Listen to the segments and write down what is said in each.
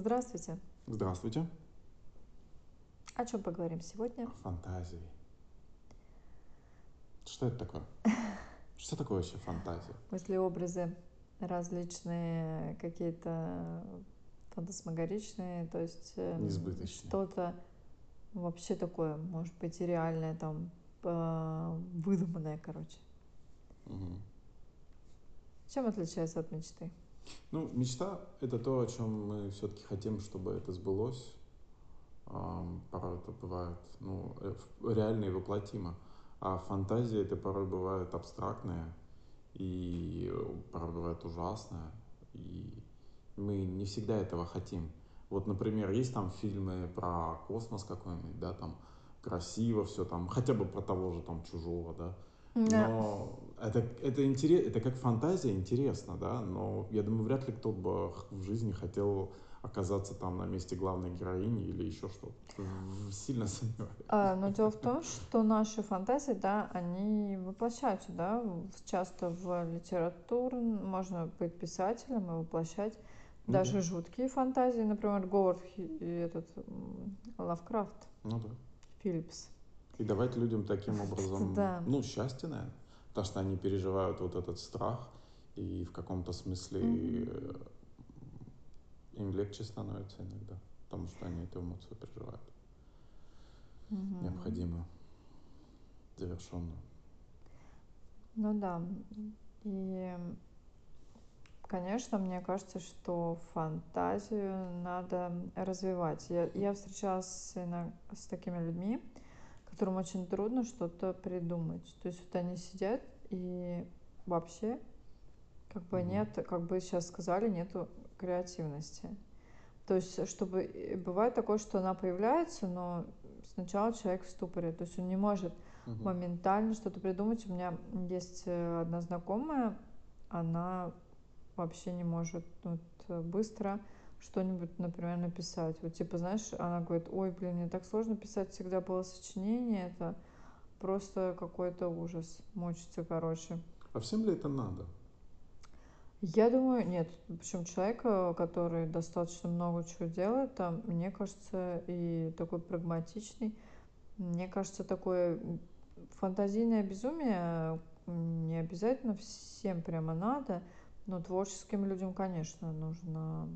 Здравствуйте. Здравствуйте. О чем поговорим сегодня? Фантазии. Что это такое? Что такое вообще фантазия? Мысли, образы различные, какие-то фантасмагоричные, то есть эм, Несбыточные. что-то вообще такое, может быть, и реальное, там, э, выдуманное, короче. Мгм. Чем отличается от мечты? Ну, мечта — это то, о чем мы все-таки хотим, чтобы это сбылось. Ам, Порой это бывает ну, э, реально и воплотимо. А фантазия — это порой бывает абстрактная и порой бывает ужасная. И мы не всегда этого хотим. Вот, например, есть там фильмы про космос какой-нибудь, да, там красиво все там, хотя бы про того же там чужого, да. Но это, это, интерес, это как фантазия интересно, да, но я думаю, вряд ли кто бы в жизни хотел оказаться там на месте главной героини или еще что-то. Сильно сомневаюсь. А, но дело в том, что наши фантазии, да, они воплощаются, да, часто в литературу. Можно быть писателем и воплощать Ну даже да. жуткие фантазии. Например, Говард и этот Лавкрафт, Ну да. Филлипс. И давать людям таким образом, Да. ну, счастье, наверное, потому что они переживают вот этот страх, и в каком-то смысле э, им легче становится иногда, потому что они эту эмоцию переживают, Мгм. необходимую, завершенную. Ну да. И, конечно, мне кажется, что фантазию надо развивать. Я, я встречалась иног- с такими людьми, которым очень трудно что-то придумать. То есть вот они сидят и вообще как бы нет, как бы сейчас сказали, нету креативности. То есть, чтобы э, бывает такое, что она появляется, но сначала человек в ступоре, то есть он не может Мгм. моментально что-то придумать. У меня есть э, одна знакомая, она вообще не может вот, э, быстро что-нибудь, например, написать. Вот типа, знаешь, она говорит, ой, блин, мне так сложно писать, всегда было сочинение, это просто какой-то ужас, мучиться, короче. А всем ли это надо? Я думаю, нет. Причем человека, который достаточно много чего делает, там, мне кажется, и такой прагматичный, мне кажется, такое фантазийное безумие не обязательно всем прямо надо, но творческим людям, конечно, нужно,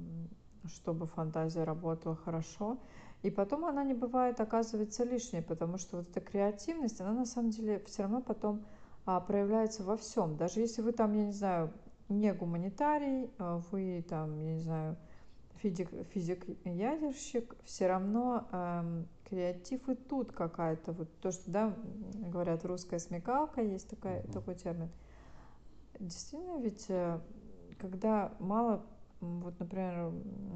чтобы фантазия работала хорошо. И потом она не бывает, оказывается, лишней, потому что вот эта креативность, она на самом деле все равно потом а, проявляется во всем. Даже если вы там, я не знаю, не гуманитарий, а вы там, я не знаю, физик, физик-ядерщик, все равно эм, креатив и тут какая-то, вот то, что, да, говорят, русская смекалка, есть такая, такой термин. Действительно, ведь э, когда мало, вот, например,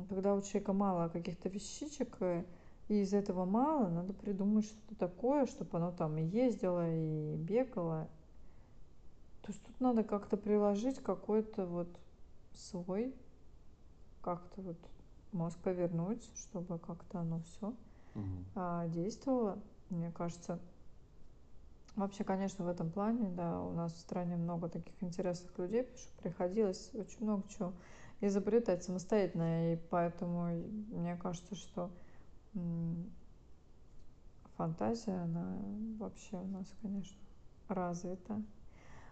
когда у человека мало каких-то вещичек, э, и из этого мало, надо придумать что-то такое, чтобы оно там и ездило, и бегало. То есть тут надо как-то приложить какой-то вот свой, как-то вот мозг повернуть, чтобы как-то оно все Мгм. действовало. Мне кажется, вообще, конечно, в этом плане, да, у нас в стране много таких интересных людей, потому что приходилось очень много чего изобретать самостоятельно, и поэтому мне кажется, что фантазия, она вообще у нас, конечно, развита.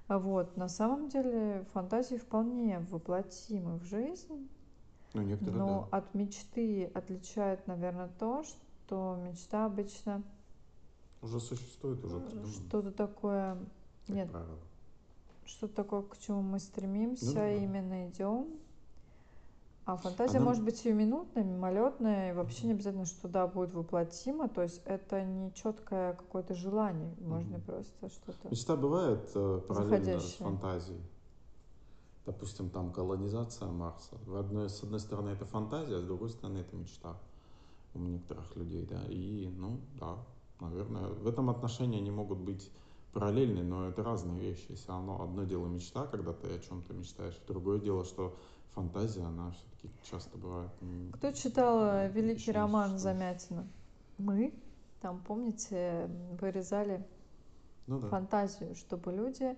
Вот, на самом деле фантазии вполне воплотимы в жизнь, Ну, некоторые, но да. от мечты отличает, наверное, то, что мечта обычно Уже существует, уже что-то такое, как нет, правило. что-то такое, к чему мы стремимся, Ну да. именно идем. А фантазия Она- может быть сиюминутная, мимолетная, и вообще не обязательно, что да, будет воплотимо. То есть это не четкое какое-то желание, можно Мгм. просто что-то. Мечта бывает э, параллельно с Заходящая. фантазией. Допустим, там колонизация Марса. В одной, с одной стороны это фантазия, а с другой стороны это мечта у некоторых людей, да. И, ну, да, наверное, в этом отношении они могут быть параллельны, но это разные вещи. Все равно одно дело мечта, когда ты о чем-то мечтаешь, другое дело, что фантазия, она все-таки часто бывает. Кто читал э, великий роман. Замятина? Мы. Там, помните, вырезали Ну да. фантазию, чтобы люди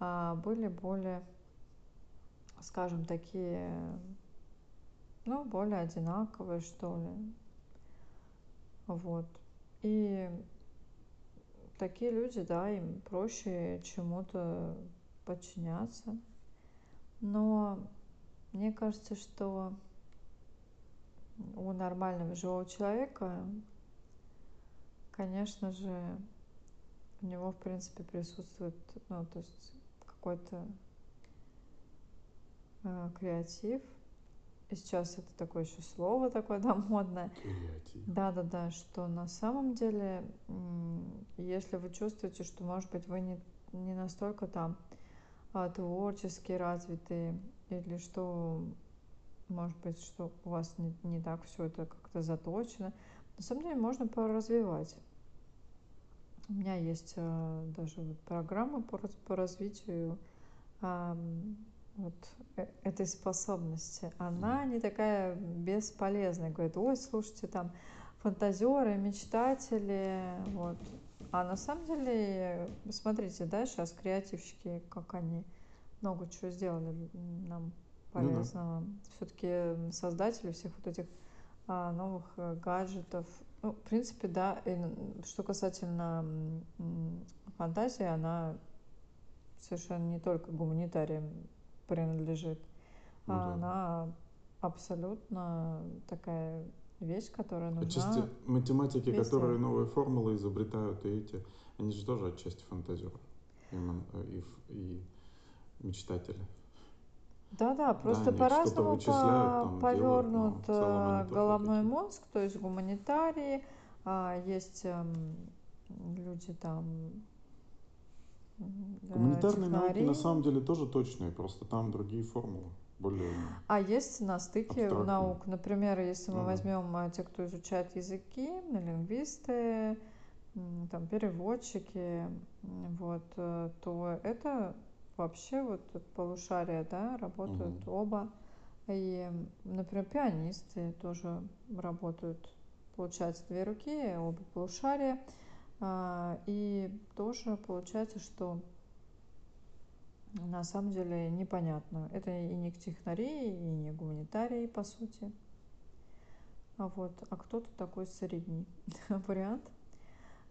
а, были более, скажем, такие, ну, более одинаковые, что ли. Вот. И такие люди, да, им проще чему-то подчиняться. Но мне кажется, что у нормального живого человека, конечно же, у него, в принципе, присутствует, ну, то есть какой-то э, креатив. И сейчас это такое еще слово такое, да, модное. Креатив. Да, да, да, что на самом деле, если вы чувствуете, что, может быть, вы не, не настолько там а, творчески развитые, или что, может быть, что у вас не, не так все это как-то заточено, на самом деле можно поразвивать. У меня есть а, даже вот программа по, по развитию а, вот э, этой способности. Она не такая бесполезная. Говорит, ой, слушайте, там фантазеры, мечтатели, вот. А на самом деле, смотрите, да, сейчас креативщики, как они много чего сделали нам полезного. Ну, да. Все-таки создатели всех вот этих а, новых а, гаджетов, ну, в принципе, да, и что касательно фантазии, она совершенно не только гуманитариям принадлежит, ну, а да. она абсолютно такая вещь, которая нужна. Отчасти математики, везде. которые новые формулы изобретают, и эти, они же тоже отчасти фантазеры и, и мечтатели. Да, да, просто да, по-разному по повернут делают, э, головной мозг, то есть гуманитарии, а есть эм, люди там. Гуманитарные технари. науки на самом деле тоже точные, просто там другие формулы. Более а есть на стыке абстрактные. наук, например, если мы ага. возьмем а, те, кто изучает языки, лингвисты, там переводчики, вот, э, то это вообще вот полушария, да, работают угу. оба. И, например, пианисты тоже работают, получается, две руки, оба полушария. А, и тоже получается, что на самом деле непонятно. Это и не технарии, и не гуманитарии, по сути. А вот, а кто-то такой средний вариант.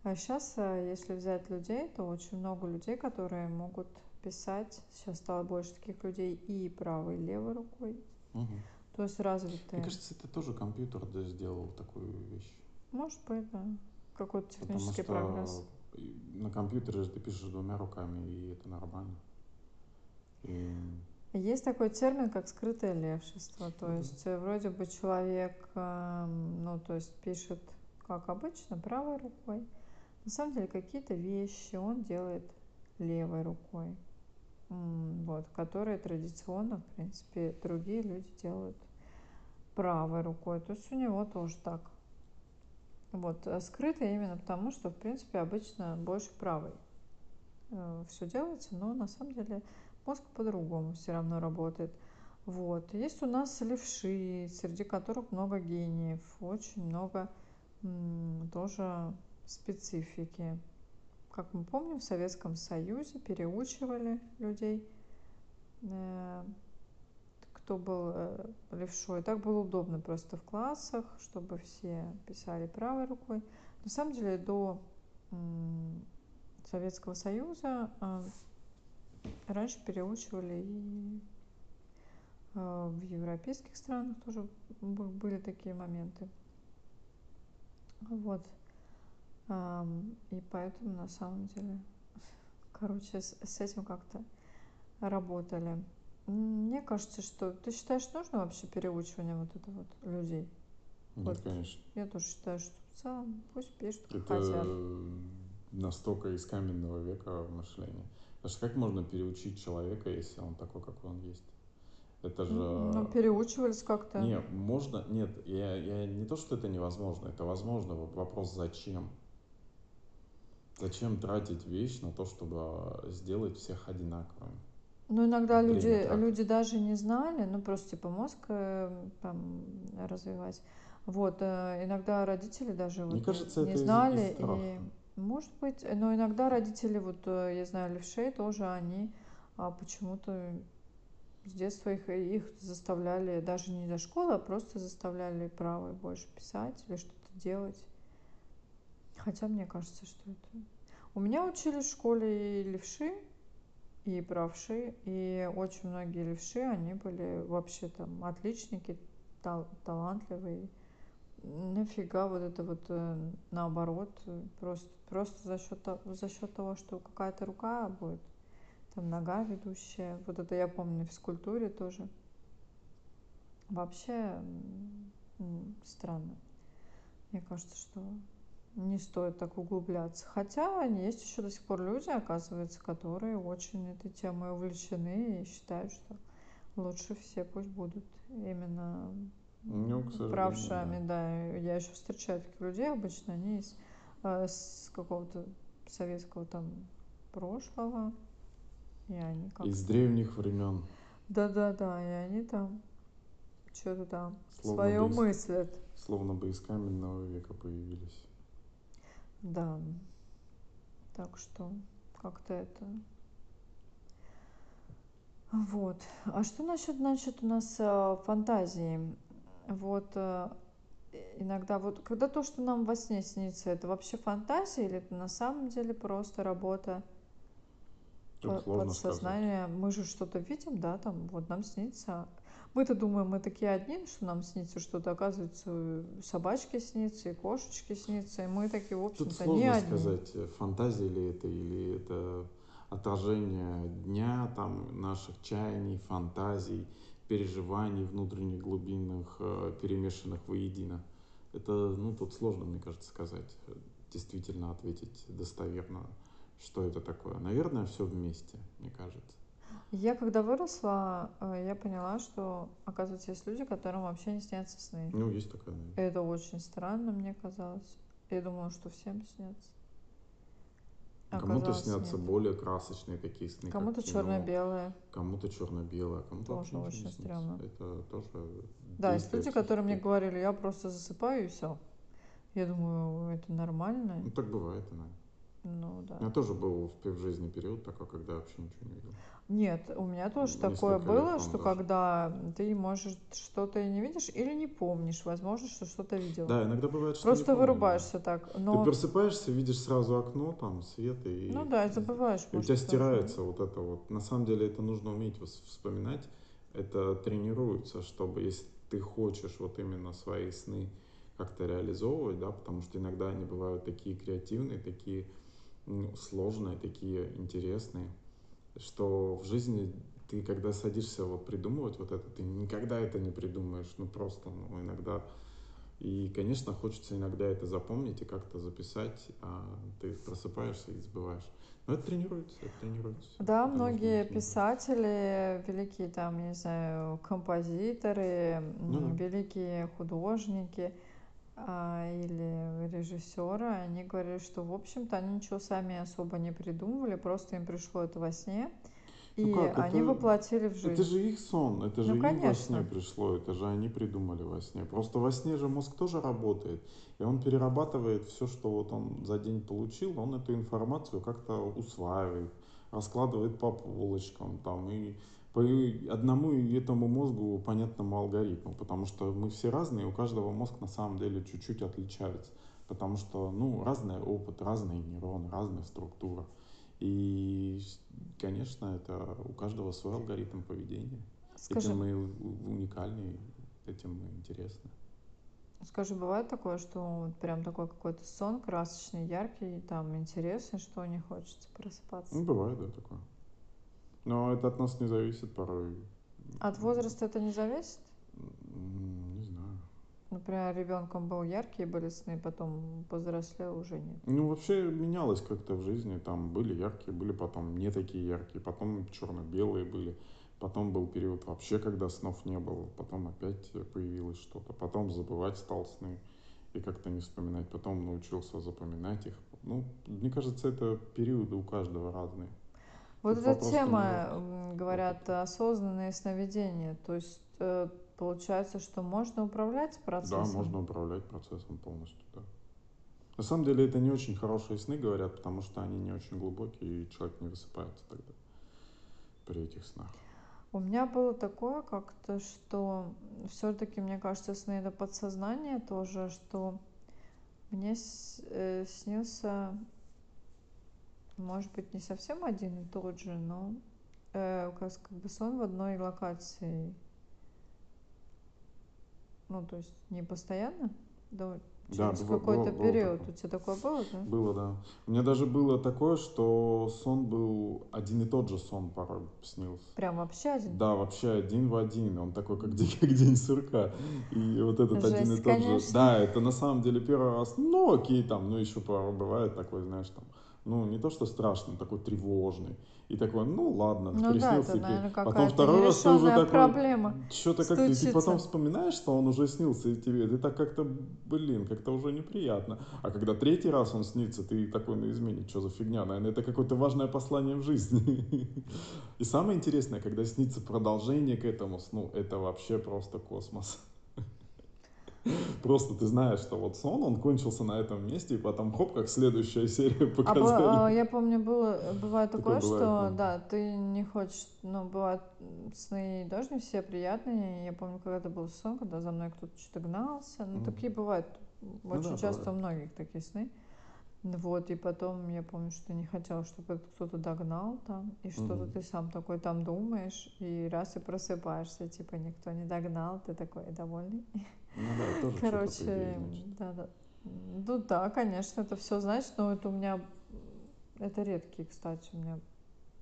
А сейчас, э, если взять людей, то очень много людей, которые могут писать. Сейчас стало больше таких людей и правой, и левой рукой. Угу. То есть развитые. Мне кажется, это тоже компьютер да, сделал такую вещь. Может быть, да. Какой-то технический Потому прогресс. На компьютере же ты пишешь двумя руками, и это нормально. И... Есть такой термин, как скрытое левшество. То есть э, вроде бы человек, эм, ну, то есть пишет, как обычно, правой рукой. На самом деле какие-то вещи он делает левой рукой вот, которые традиционно, в принципе, другие люди делают правой рукой. То есть у него тоже так. Вот, э, скрыто именно потому, что, в принципе, обычно больше правой э, все делается, но на самом деле мозг по-другому все равно работает. Вот. Есть у нас левши, среди которых много гениев, очень много тоже специфики. Как мы помним, в Советском Союзе переучивали людей, э, кто был э, левшой. Так было удобно просто в классах, чтобы все писали правой рукой. На самом деле до Советского Союза э, раньше переучивали и в европейских странах тоже были такие моменты. Вот. И поэтому на самом деле, короче, с, с этим как-то работали. Мне кажется, что ты считаешь, нужно вообще переучивание вот это вот людей? Нет, вот. конечно. Я тоже считаю, что в целом пусть пишут, как это хотят. настолько из каменного века мышления. Потому что как можно переучить человека, если он такой, как он есть? Это же... Ну, переучивались как-то. Нет, можно... Нет, я, я не то, что это невозможно, это возможно. Вопрос зачем? Зачем тратить вещь на то, чтобы сделать всех одинаковыми? Ну, иногда люди, люди даже не знали, ну, просто типа мозг э, там развивать. Вот, э, иногда родители даже Мне вот кажется, не это знали. Из, из и, может быть, но иногда родители, вот, э, я знаю, левшей тоже, они а, почему-то с детства их, их заставляли, даже не до школы, а просто заставляли правой больше писать или что-то делать. Хотя мне кажется, что это... У меня учили в школе и левши, и правши, и очень многие левши, они были вообще там отличники, тал талантливые. Нафига вот это вот э, наоборот, просто, просто за счет, за счет того, что какая-то рука будет, там нога ведущая. Вот это я помню на физкультуре тоже. Вообще странно. Мне кажется, что не стоит так углубляться. Хотя есть еще до сих пор люди, оказывается, которые очень этой темой увлечены и считают, что лучше все пусть будут именно ну, правшами. Да. да. Я еще встречаю таких людей обычно, они из, э, с какого-то советского там прошлого. И они как Из древних времен. Да-да-да, и они там что-то там Словно свое бы из, мыслят. Словно бы из каменного века появились. Да. Так что как-то это... Вот. А что насчет, значит, у нас э, фантазии? Вот э, иногда вот, когда то, что нам во сне снится, это вообще фантазия или это на самом деле просто работа Тут подсознания? Мы же что-то видим, да, там вот нам снится, мы-то думаем, мы такие одни, что нам снится что-то, оказывается, собачки снится, и кошечки снится, и мы такие, в общем-то, не одни. Тут сложно сказать, фантазия ли это, или это отражение дня, там, наших чаяний, фантазий, переживаний внутренних, глубинных, э, перемешанных воедино. Это, ну, тут сложно, мне кажется, сказать, действительно ответить достоверно, что это такое. Наверное, все вместе, мне кажется. Я когда выросла, э, я поняла, что, оказывается, есть люди, которым вообще не снятся сны. Ну, есть такая. Да. Это очень странно, мне казалось. Я думала, что всем снятся. Кому-то снятся нет. более красочные такие сны. Кому-то черно-белые. Кому-то черно-белое, кому-то тоже очень стрёмно. Это тоже. Да, есть люди, которые мне говорили, я просто засыпаю и все. Я думаю, это нормально. Ну так бывает иногда. Ну да. У меня тоже был в жизни период такой, когда вообще ничего не видел. Нет, у меня тоже Несколько такое было, что даже. когда ты можешь что-то не видишь или не помнишь, возможно, что что-то видел. Да, иногда бывает, что Просто не вырубаешься так. Но... Ты просыпаешься, видишь сразу окно, там свет и. Ну да, и забываешь. И у тебя стирается вот это вот. На самом деле это нужно уметь вспоминать. Это тренируется, чтобы если ты хочешь вот именно свои сны как-то реализовывать, да, потому что иногда они бывают такие креативные, такие сложные, такие интересные что в жизни ты, когда садишься вот придумывать вот это, ты никогда это не придумаешь, ну просто, ну иногда. И, конечно, хочется иногда это запомнить и как-то записать, а ты просыпаешься и забываешь. Но это тренируется, это тренируется. Да, это многие писатели, великие там, не знаю, композиторы, ну, великие художники или режиссеры, они говорили, что, в общем-то, они ничего сами особо не придумывали, просто им пришло это во сне, и ну как? они это, воплотили в жизнь. Это же их сон, это же ну, им конечно. во сне пришло, это же они придумали во сне. Просто во сне же мозг тоже работает, и он перерабатывает все, что вот он за день получил, он эту информацию как-то усваивает, раскладывает по полочкам там и по одному этому мозгу понятному алгоритму, потому что мы все разные, у каждого мозг на самом деле чуть-чуть отличается, потому что, ну, разный опыт, разные нейроны, разная структура. И, конечно, это у каждого свой алгоритм поведения. Скажи, этим мы уникальны, этим мы интересны. Скажи, бывает такое, что вот прям такой какой-то сон красочный, яркий, там интересный, что не хочется просыпаться? Ну, бывает, да, такое. Но это от нас не зависит порой. От возраста это не зависит? Не знаю. Например, ребенком был яркие были сны, потом повзрослел уже нет. Ну, вообще менялось как-то в жизни. Там были яркие, были потом не такие яркие, потом черно-белые были. Потом был период вообще, когда снов не было. Потом опять появилось что-то. Потом забывать стал сны и как-то не вспоминать. Потом научился запоминать их. Ну, мне кажется, это периоды у каждого разные. Вот эта тема, говорят, осознанные сновидения. То есть э, получается, что можно управлять процессом? Да, можно управлять процессом полностью, да. На самом деле это не очень хорошие сны, говорят, потому что они не очень глубокие, и человек не высыпается тогда при этих снах. У меня было такое как-то, что все-таки, мне кажется, сны это подсознание тоже, что мне э, снился, может быть, не совсем один и тот же, но э, как, как бы сон в одной локации. Ну, то есть не постоянно, да, Да, через было, какой-то было, было период. такое. У тебя такое было, да? Было, да. У меня даже было такое, что сон был один и тот же сон порой снился. Прям вообще один? Да, вообще один в один. Он такой, как день, как день сурка. И вот этот Жесть, один и тот конечно. же. Да, это на самом деле первый раз. Ну, окей, там, ну, еще порой бывает такой, знаешь, там, ну, не то, что страшный, такой тревожный. И такой, ну, ладно, Ну да, приснился. это, и при- наверное, Потом второй раз ты уже такой, проблема. что-то как ты, потом вспоминаешь, что он уже снился и тебе, ты так как-то, блин, как-то уже неприятно. А когда третий раз он снится, ты такой на измене, что за фигня, наверное, это какое-то важное послание в жизни. И самое интересное, когда снится продолжение к этому сну, это вообще просто космос. Просто ты знаешь, что вот сон, он кончился на этом месте, и потом хоп, как следующая серия А, показали. а, я помню, было, бывает Такое такое, что бывает, да. да, ты не хочешь, ну, бывают сны тоже не все приятные. Я помню, когда-то был сон, когда за мной кто-то что-то гнался. Ну, Мгм. такие бывают. Ну Очень да, часто у бывает. многих такие сны. Вот, и потом я помню, что не хотела, чтобы это кто-то догнал там, и что-то Мгм. ты сам такой там думаешь, и раз и просыпаешься, типа никто не догнал, ты такой довольный. Ну да, тоже Короче, да, да. Ну да, конечно, это все значит, но это у меня, это редкие, кстати, у меня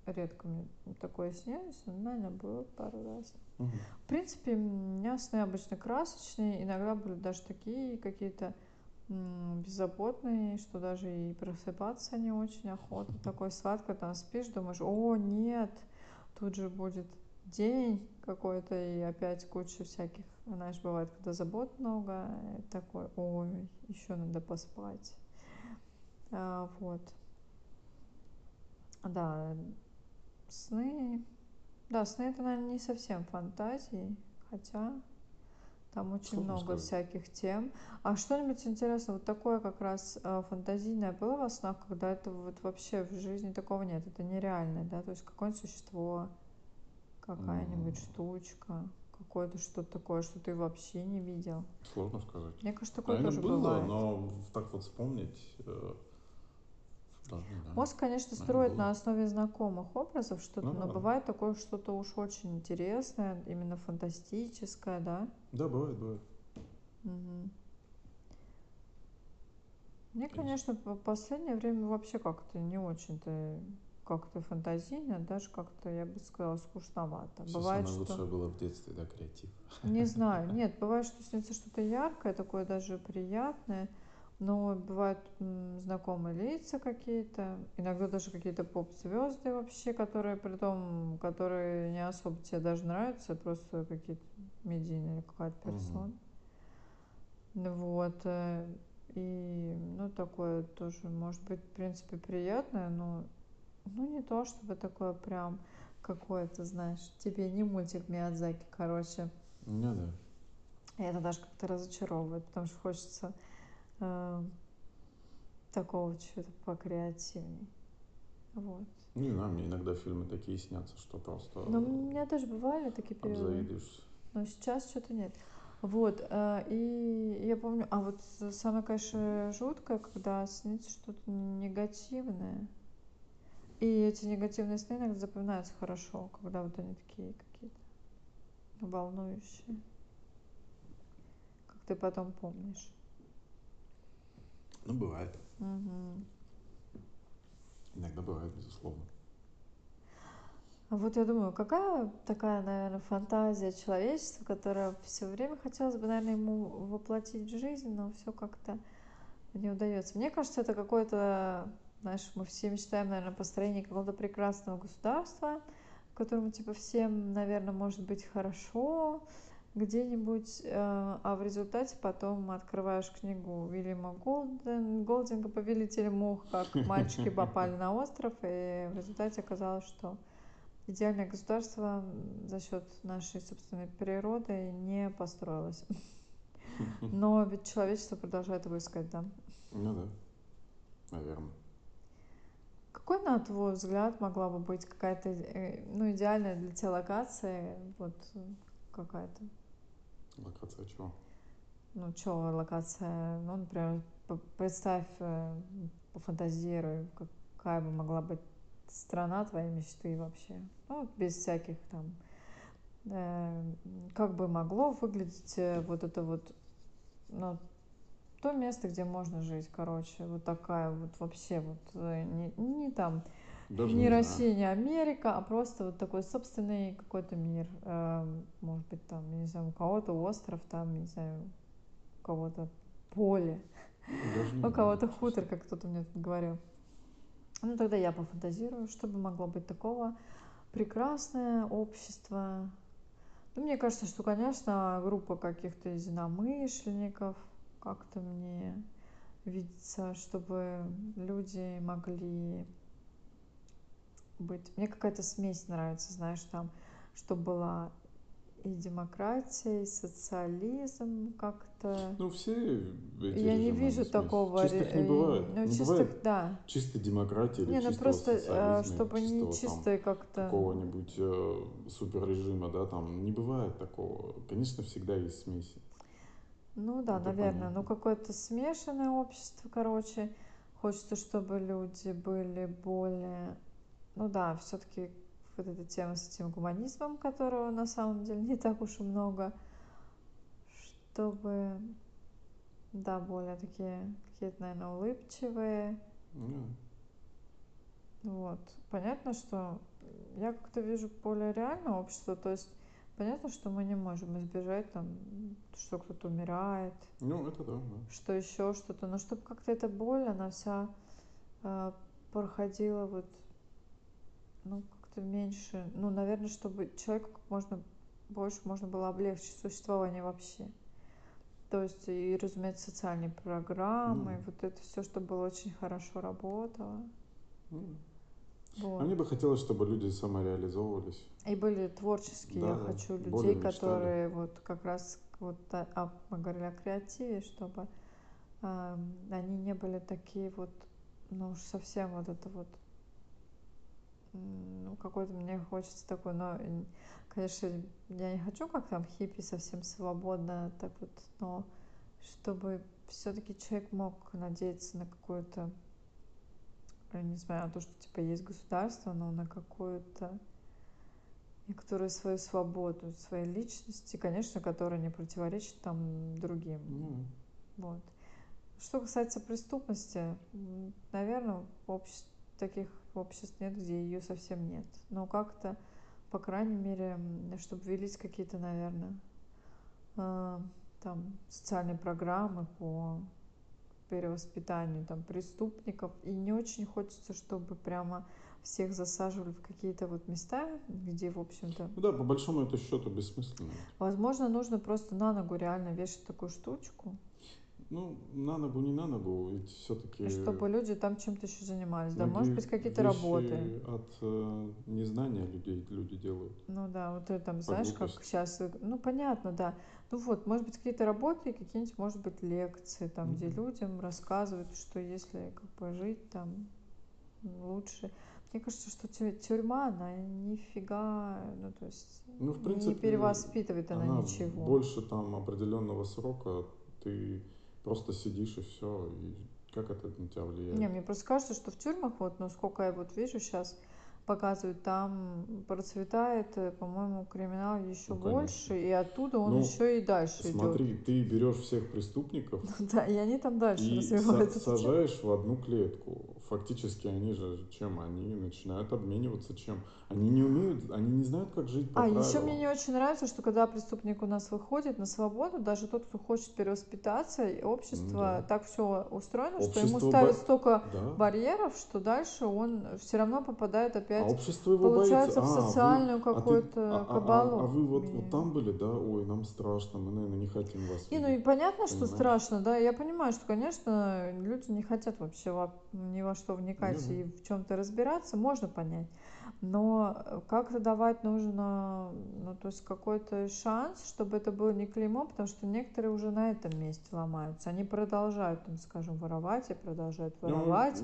редко мне такое снилось, но, наверное, было пару раз. Мгм. В принципе, у меня сны обычно красочные, иногда были даже такие какие-то беззаботные, что даже и просыпаться не очень охота. Такой сладко там спишь, думаешь, о, нет, тут же будет день какой-то, и опять куча всяких, знаешь, бывает, когда забот много, такой, ой, еще надо поспать. А, вот. Да, сны, да, сны это, наверное, не совсем фантазии, хотя там очень Сложно много сказать. всяких тем. А что-нибудь интересное, вот такое как раз э, фантазийное было во снах, когда это вот вообще в жизни такого нет, это нереальное, да, то есть какое-нибудь существо, какая-нибудь штучка, какое-то что-то такое, что ты вообще не видел. Сложно сказать. Мне кажется, такое Наверное, тоже было, бывает. но так вот вспомнить э, даже знаю. Мозг, конечно, строит было. на основе знакомых образов что-то, Ну но да. бывает такое что-то уж очень интересное, именно фантастическое, да. Да, бывает, бывает. Мгм. Мне, Конечно. конечно, в последнее время вообще как-то не очень-то как-то фантазийно, даже как-то, я бы сказала, скучновато. Все Бывает, самое лучшее что... было в детстве, да, креатив. Не знаю, нет, бывает, что снится что-то яркое, такое даже приятное, но бывают м, знакомые лица какие-то, иногда даже какие-то поп-звезды вообще, которые при том, которые не особо тебе даже нравятся, просто какие-то медийные какая-то персона. Ну Вот. э, И, ну, такое тоже может быть, в принципе, приятное, но, ну, не то, чтобы такое прям какое-то, знаешь, тебе не мультик Миядзаки, короче. Ну да. И это даже как-то разочаровывает, потому что хочется э, такого чего-то покреативней. Вот. Не знаю, мне иногда фильмы такие снятся, что просто Но у меня тоже бывали такие периоды, обзавидуешься. но сейчас что-то нет. Вот, э, и я помню, а вот самое, конечно, жуткое, когда снится что-то негативное. И эти негативные сны иногда запоминаются хорошо, когда вот они такие какие-то волнующие. Как ты потом помнишь. Ну, бывает. Мгм. Иногда бывает, безусловно. А вот я думаю, какая такая, наверное, фантазия человечества, которая все время хотелось бы, наверное, ему воплотить в жизнь, но все как-то не удается. Мне кажется, это какое-то, знаешь, мы все мечтаем, наверное, о построении какого-то прекрасного государства, в котором, типа, всем, наверное, может быть хорошо где-нибудь, э, а в результате потом открываешь книгу Уильяма Голден, Голдинга «Повелитель мух», как мальчики попали на остров, и в результате оказалось, что идеальное государство за счет нашей собственной природы не построилось. Но ведь человечество продолжает его искать, да. Ну да, наверное. Какой, на твой взгляд, могла бы быть какая-то, э, ну, идеальная для тебя локация, вот какая-то? Локация чего? Ну, что локация? Ну, например, представь, э, пофантазируй, какая бы могла быть страна твоей мечты вообще. Ну, без всяких там... Э, как бы могло выглядеть э, вот это вот, ну, то место, где можно жить, короче, вот такая вот вообще вот, не, не там, Даже не, не Россия, не Америка, а просто вот такой собственный какой-то мир. Может быть, там, не знаю, у кого-то остров, там, не знаю, кого-то поле, у кого-то хутор, как кто-то мне тут говорил. Ну, тогда я пофантазирую, что бы могло быть такого. Прекрасное общество. Ну, мне кажется, что, конечно, группа каких-то единомышленников, как-то мне видится, чтобы люди могли быть... Мне какая-то смесь нравится, знаешь, там, что была и демократия, и социализм как-то. Ну, все эти Я не вижу смеси. такого. Чистых не бывает. Ну, не чистых, бывает да. Чистой демократии или не, ну просто, э, чтобы не чистой как-то... Какого-нибудь э, суперрежима, да, там не бывает такого. Конечно, всегда есть смеси. Ну да, Это наверное. Понятно. Ну, какое-то смешанное общество, короче. Хочется, чтобы люди были более... Ну да, все-таки вот эта тема с этим гуманизмом, которого на самом деле не так уж и много, чтобы, да, более такие какие-то, наверное, улыбчивые. Mm. Вот. Понятно, что я как-то вижу более реальное общество, то есть понятно, что мы не можем избежать там, что кто-то умирает. Ну, это да, да. Что еще что-то, но чтобы как-то эта боль, она вся э, проходила вот, ну, как-то меньше, ну, наверное, чтобы человеку как можно больше можно было облегчить существование вообще. То есть, и, разумеется, социальные программы, mm. вот это все, чтобы было очень хорошо работало. Mm. Вот. А мне бы хотелось, чтобы люди самореализовывались. И были творческие. Да, Я да, хочу людей, которые вот как раз вот а, мы говорили о креативе, чтобы э, они не были такие вот, ну уж совсем вот это вот ну, какой-то мне хочется такой, но, конечно, я не хочу как там хиппи совсем свободно, так вот, но чтобы все-таки человек мог надеяться на какую-то, не знаю, на то, что типа есть государство, но на какую-то некоторую свою свободу, своей личности, конечно, которая не противоречит там другим. Mm. Вот. Что касается преступности, наверное, в обществе таких обществ нет, где ее совсем нет. Но как-то, по крайней мере, чтобы велись какие-то, наверное, э, там социальные программы по перевоспитанию там преступников. И не очень хочется, чтобы прямо всех засаживали в какие-то вот места, где, в общем-то... Ну да, по большому это счету бессмысленно. Возможно, нужно просто на ногу реально вешать такую штучку, ну, на ногу, не на ногу, ведь все-таки... Чтобы люди там чем-то еще занимались, да, может быть, какие-то работы. от э, незнания людей люди делают. Ну да, вот ты там, знаешь, как сейчас, э, ну понятно, да. Ну вот, может быть, какие-то работы, какие-нибудь, может быть, лекции, там, mm-hmm. где людям рассказывают, что если как бы жить там лучше. Мне кажется, что тюрьма, она нифига, ну то есть ну, в принципе, не перевоспитывает она, она ничего. Больше там определенного срока ты просто сидишь и все, и как это на тебя влияет? Не, мне просто кажется, что в тюрьмах, вот, ну, сколько я вот вижу сейчас, показывают, там процветает, э, по-моему, криминал еще ну, больше, и оттуда он ну, еще и дальше смотри, идет. Смотри, ты берешь всех преступников, да, и они там дальше и развиваются. сажаешь в одну клетку. Фактически они же чем? Они начинают обмениваться чем? Они не умеют, они не знают, как жить по А правилам. еще мне не очень нравится, что когда преступник у нас выходит на свободу, даже тот, кто хочет перевоспитаться, общество да. так все устроено, общество что ему ставят бо... столько да. барьеров, что дальше он все равно попадает опять, а общество его получается, боится. в а, социальную а, какую-то а, кабалу. А, а, а вы вот, вот там были, да? Ой, нам страшно, мы, наверное, не хотим вас И, ну и понятно, Понимаешь? что страшно, да, я понимаю, что, конечно, люди не хотят вообще ни во что вникать Ну да. и в чем-то разбираться, можно понять. Но э, как-то давать нужно, ну, то есть какой-то шанс, чтобы это было не клеймо, потому что некоторые уже на этом месте ломаются. Они продолжают, там, скажем, воровать и продолжают Ну, воровать.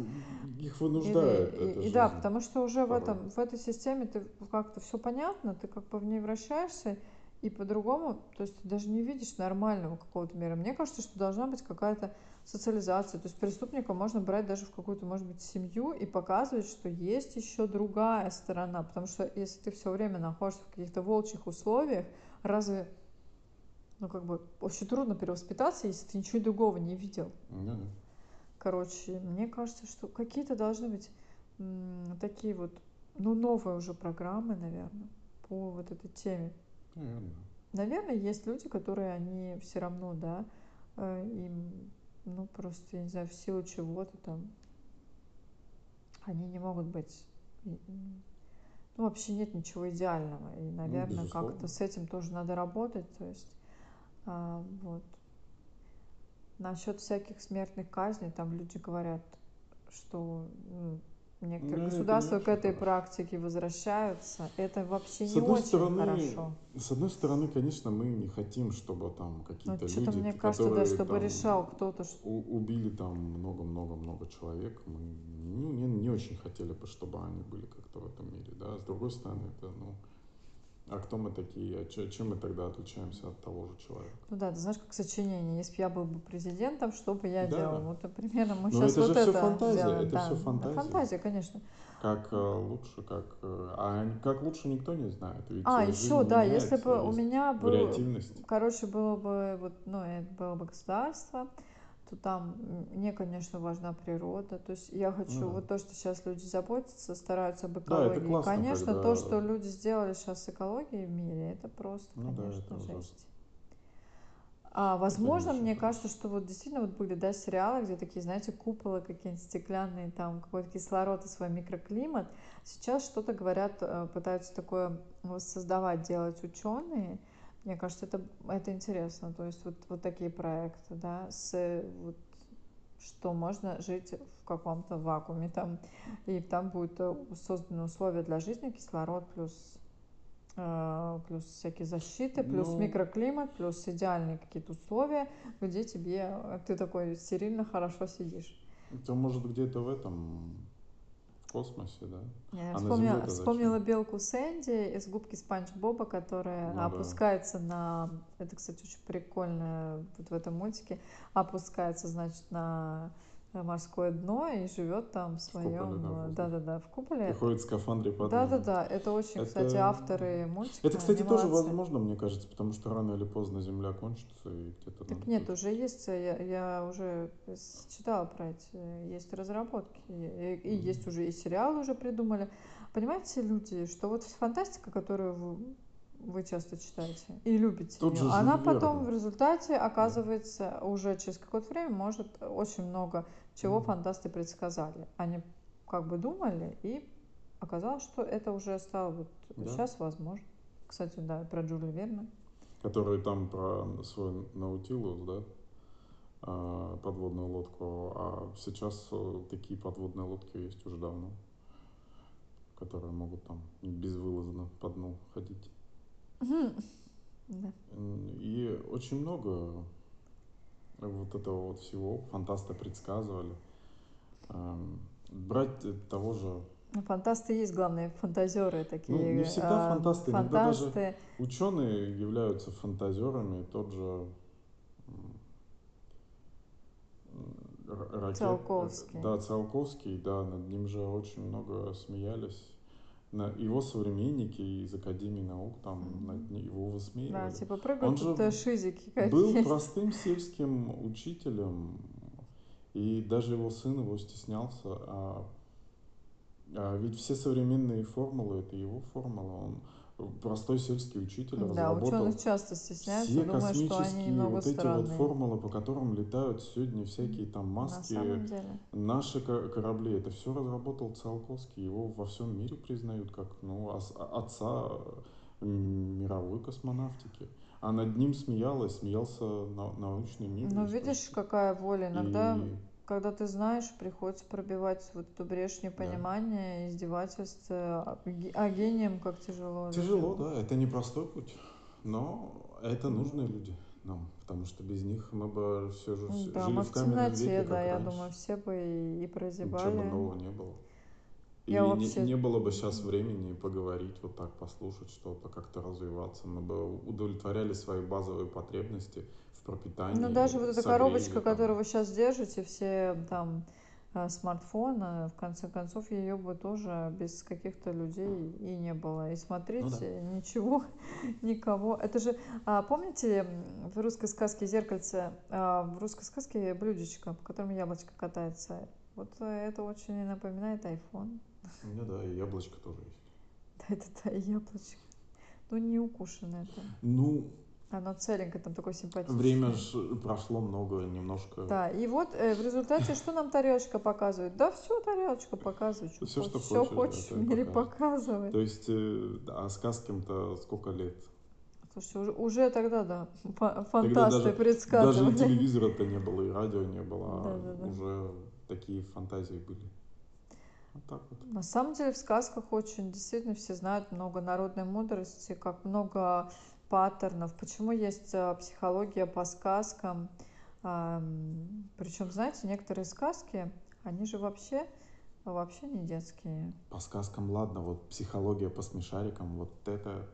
их Или- вынуждает и, и да, потому что уже в, этом, в этой системе ты как-то все понятно, ты как бы в ней вращаешься, и по-другому, то есть ты даже не видишь нормального какого-то мира. Мне кажется, что должна быть какая-то социализация. То есть преступника можно брать даже в какую-то, может быть, семью и показывать, что есть еще другая сторона. Потому что если ты все время находишься в каких-то волчьих условиях, разве ну, как бы, очень трудно перевоспитаться, если ты ничего другого не видел. Ну да. Короче, мне кажется, что какие-то должны быть м, такие вот, ну, новые уже программы, наверное, по вот этой теме. Наверное. Наверное, есть люди, которые они все равно, да, э, им, ну, просто, я не знаю, в силу чего-то там, они не могут быть, ну, вообще нет ничего идеального, и, наверное, безусловно. как-то с этим тоже надо работать, то есть, а, вот. Насчет всяких смертных казней, там люди говорят, что ну, некоторые Ну, государства к этой хорошо. практике возвращаются. Это вообще С не одной очень стороны, хорошо. С одной стороны, конечно, мы не хотим, чтобы там Ну, какие-то что-то люди, мне кажется, да, которые чтобы там решал кто-то, что убили там много-много-много человек, мы ну, не, не очень хотели бы, чтобы они были как-то в этом мире, да. С другой стороны, это, ну, а кто мы такие, а чем мы тогда отличаемся от того же человека? Ну да, ты знаешь, как сочинение. Если бы я был бы президентом, что бы я Да. делал? Вот, примерно мы Но сейчас это вот это фантазия, делаем. это да, да, фантазия. фантазия, конечно. Как э, лучше, как... э, а как лучше никто не знает. Ведь А, э, еще, да, если бы у меня был, короче, было бы, вот, ну, это было бы государство, то там мне, конечно, важна природа. То есть я хочу, Ну да. вот то, что сейчас люди заботятся, стараются об это экологии. классно, конечно, когда- то, что люди сделали сейчас с экологией в мире, это просто, Ну да, конечно, это ужасно. жесть. А возможно, мне кажется, что вот действительно вот были, да, сериалы, где такие, знаете, куполы какие-нибудь стеклянные, там какой-то кислород и свой микроклимат. Сейчас что-то говорят, э, пытаются такое создавать, делать ученые. Мне кажется, это, это интересно. То есть вот, вот такие проекты, да, с вот, что можно жить в каком-то вакууме там, и там будут э, созданы условия для жизни, кислород плюс э, плюс всякие защиты, плюс Ну. микроклимат, плюс идеальные какие-то условия, где тебе ты такой стерильно хорошо сидишь. Это может где-то в этом, в космосе, да? Я А на вспомнила, зачем? вспомнила белку Сэнди из губки Спанч Боба, которая Ну да. опускается на... Это, кстати, очень прикольно вот в этом мультике. Опускается, значит, на морское дно и живет там в своем... да. Да-да-да, в куполе. Приходит в скафандре под Да, ним. да, да. Это очень, кстати, Это- авторы мультика. Это, кстати, тоже возможно, мне кажется, потому что рано или поздно Земля кончится и где-то... Так нет, будет- уже есть, э, я, я уже читала про эти, есть разработки, и, и Мгм. есть уже и сериалы уже придумали. Понимаете, люди, что вот фантастика, которую вы, вы часто читаете и любите, Тот её, же она потом Верн. в результате оказывается уже через какое-то время может очень много чего фантасты предсказали. Они как бы думали, и оказалось, что это уже стало вот Да. сейчас возможно. Кстати, да, про Джули Верна. Который там про свой Наутилус, да? а, подводную лодку. А сейчас э, такие подводные лодки есть уже давно. Которые могут там безвылазно по дну ходить. Да. И очень много вот этого вот всего фантасты предсказывали. Эм, Брать э, того же Ну, фантасты есть, главные фантазеры такие. Ну, не всегда а, фантасты, иногда даже фантасты. ученые являются фантазерами. Тот же ракет- Циолковский. Да, Циолковский, да, над ним же очень много смеялись. Его современники из Академии наук там ним- его Да, высмеивали. типа прыгают Он тут же шизики Был какие. простым сельским учителем, и даже его сын его стеснялся. А, а ведь все современные формулы это его формула. Он простой сельский учитель Да, разработал ученых часто стесняются, все думая, что они космические немного вот эти вот формулы, по которым летают сегодня всякие там маски, наши ко- корабли. Это все разработал Циолковский. Его во всем мире признают как ну, отца мировой космонавтики. А над ним смеялась, смеялся на- научный мир. Ну, видишь, какая воля. Иногда И когда ты знаешь, приходится пробивать вот эту брешь непонимания, издевательства, а, ге- а гением как тяжело. Тяжело, да, это непростой путь, но это нужные люди нам, потому что без них мы бы все же Да, жили мы в каменном темноте, веке, да, как я раньше. думаю, все бы и, и Ничего бы прозябали. нового не было. И Я не, вообще- не было бы сейчас времени поговорить, вот так послушать что-то, как-то развиваться. Мы бы удовлетворяли свои базовые потребности в пропитании. Ну, даже вот эта коробочка, там. которую вы сейчас держите, все там э, смартфоны, в конце концов, ее бы тоже без каких-то людей и не было. И смотрите, ничего, никого. Это же, а, помните, в русской сказке «Зеркальце», а, в русской сказке блюдечко, по которому яблочко катается. Вот э, это очень напоминает iPhone. У меня, да, и яблочко тоже есть. Да, это да, яблочко. Ну, не укушенное там. Ну, Оно целенькое, там такое симпатичное. время ж прошло много, немножко. Да, и вот э, в результате что нам тарелочка показывает? Да все тарелочка показывает, что что хочешь, хочешь, да, хочешь в мире показывает. То есть, э, а сказкам-то сколько лет? Слушайте, уже, уже тогда, да, фа- фантасты даже- предсказывали. Даже телевизора-то не было, и радио не было, а Да-да-да. уже такие фантазии были. Вот так вот. На самом деле в сказках очень действительно все знают много народной мудрости, как много паттернов. Почему есть э, психология по сказкам? Причем, знаете, некоторые сказки, они же вообще, вообще не детские. По сказкам, ладно, вот психология по смешарикам, вот это...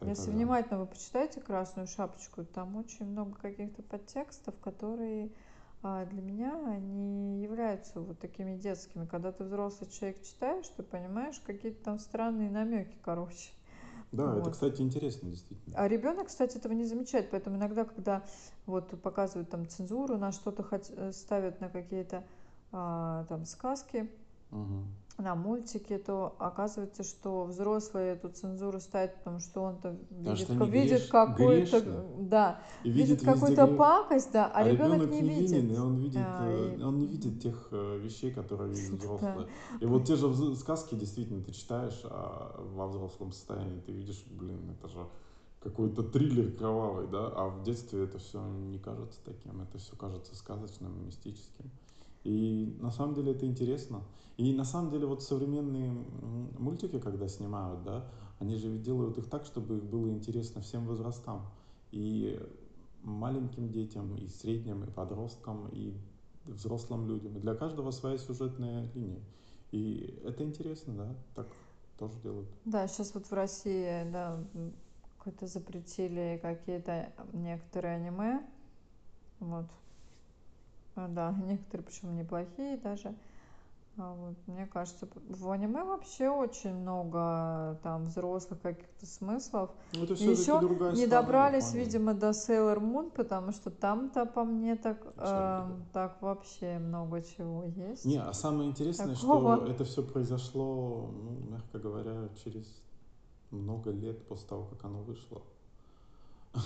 это Если да. внимательно вы почитаете «Красную шапочку», там очень много каких-то подтекстов, которые а, для меня они являются вот такими детскими. Когда ты взрослый человек читаешь, ты понимаешь какие-то там странные намеки, короче. Да, это, Вот. кстати, интересно, действительно. А ребенок, кстати, этого не замечает, поэтому иногда, когда вот показывают там цензуру, на что-то э, ставят на какие-то а, там сказки, Мгм. На мультики, то оказывается, что взрослые эту цензуру ставят, потому что он-то видит, они видит какую-то, да, И видит видит какую-то грех. пакость, да, а, ребенок не ребёнок видит. невинен, и он видит, А, э, и- он не видит тех э, вещей, которые видят Да. взрослые. И вот те же сказки, действительно, ты читаешь, а во взрослом состоянии ты видишь, блин, это же какой-то триллер кровавый, да, а в детстве это все не кажется таким, это все кажется сказочным, мистическим. И на самом деле это интересно. И на самом деле вот современные мультики, когда снимают, да, они же делают их так, чтобы их было интересно всем возрастам. И маленьким детям, и средним, и подросткам, и взрослым людям. И для каждого своя сюжетная линия. И это интересно, да, так тоже делают. Да, сейчас вот в России, да, какое-то запретили какие-то некоторые аниме, вот. А, Да, некоторые, причем неплохие даже. А вот, мне кажется, в аниме вообще очень много там взрослых каких-то смыслов. Ну, это еще не добрались, Япония. видимо, до Sailor Moon, потому что там-то по мне так, эм, так вообще много чего есть. Не, а самое интересное, Такого. что это все произошло, ну, мягко говоря, через много лет после того, как оно вышло.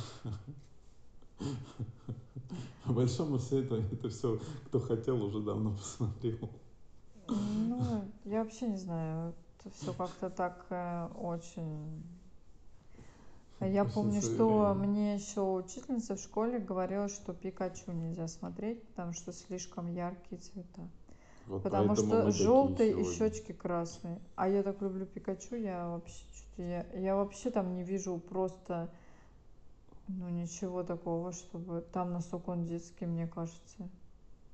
По большому счету, это все, кто хотел, уже давно посмотрел. Ну, я вообще не знаю, это все как-то так э, очень... Я помню, что современно. мне еще учительница в школе говорила, что Пикачу нельзя смотреть, потому что слишком яркие цвета. Вот Потому что желтый и щечки красные. А я так люблю Пикачу, я вообще я, я вообще там не вижу просто ну ничего такого, чтобы там настолько он детский, мне кажется.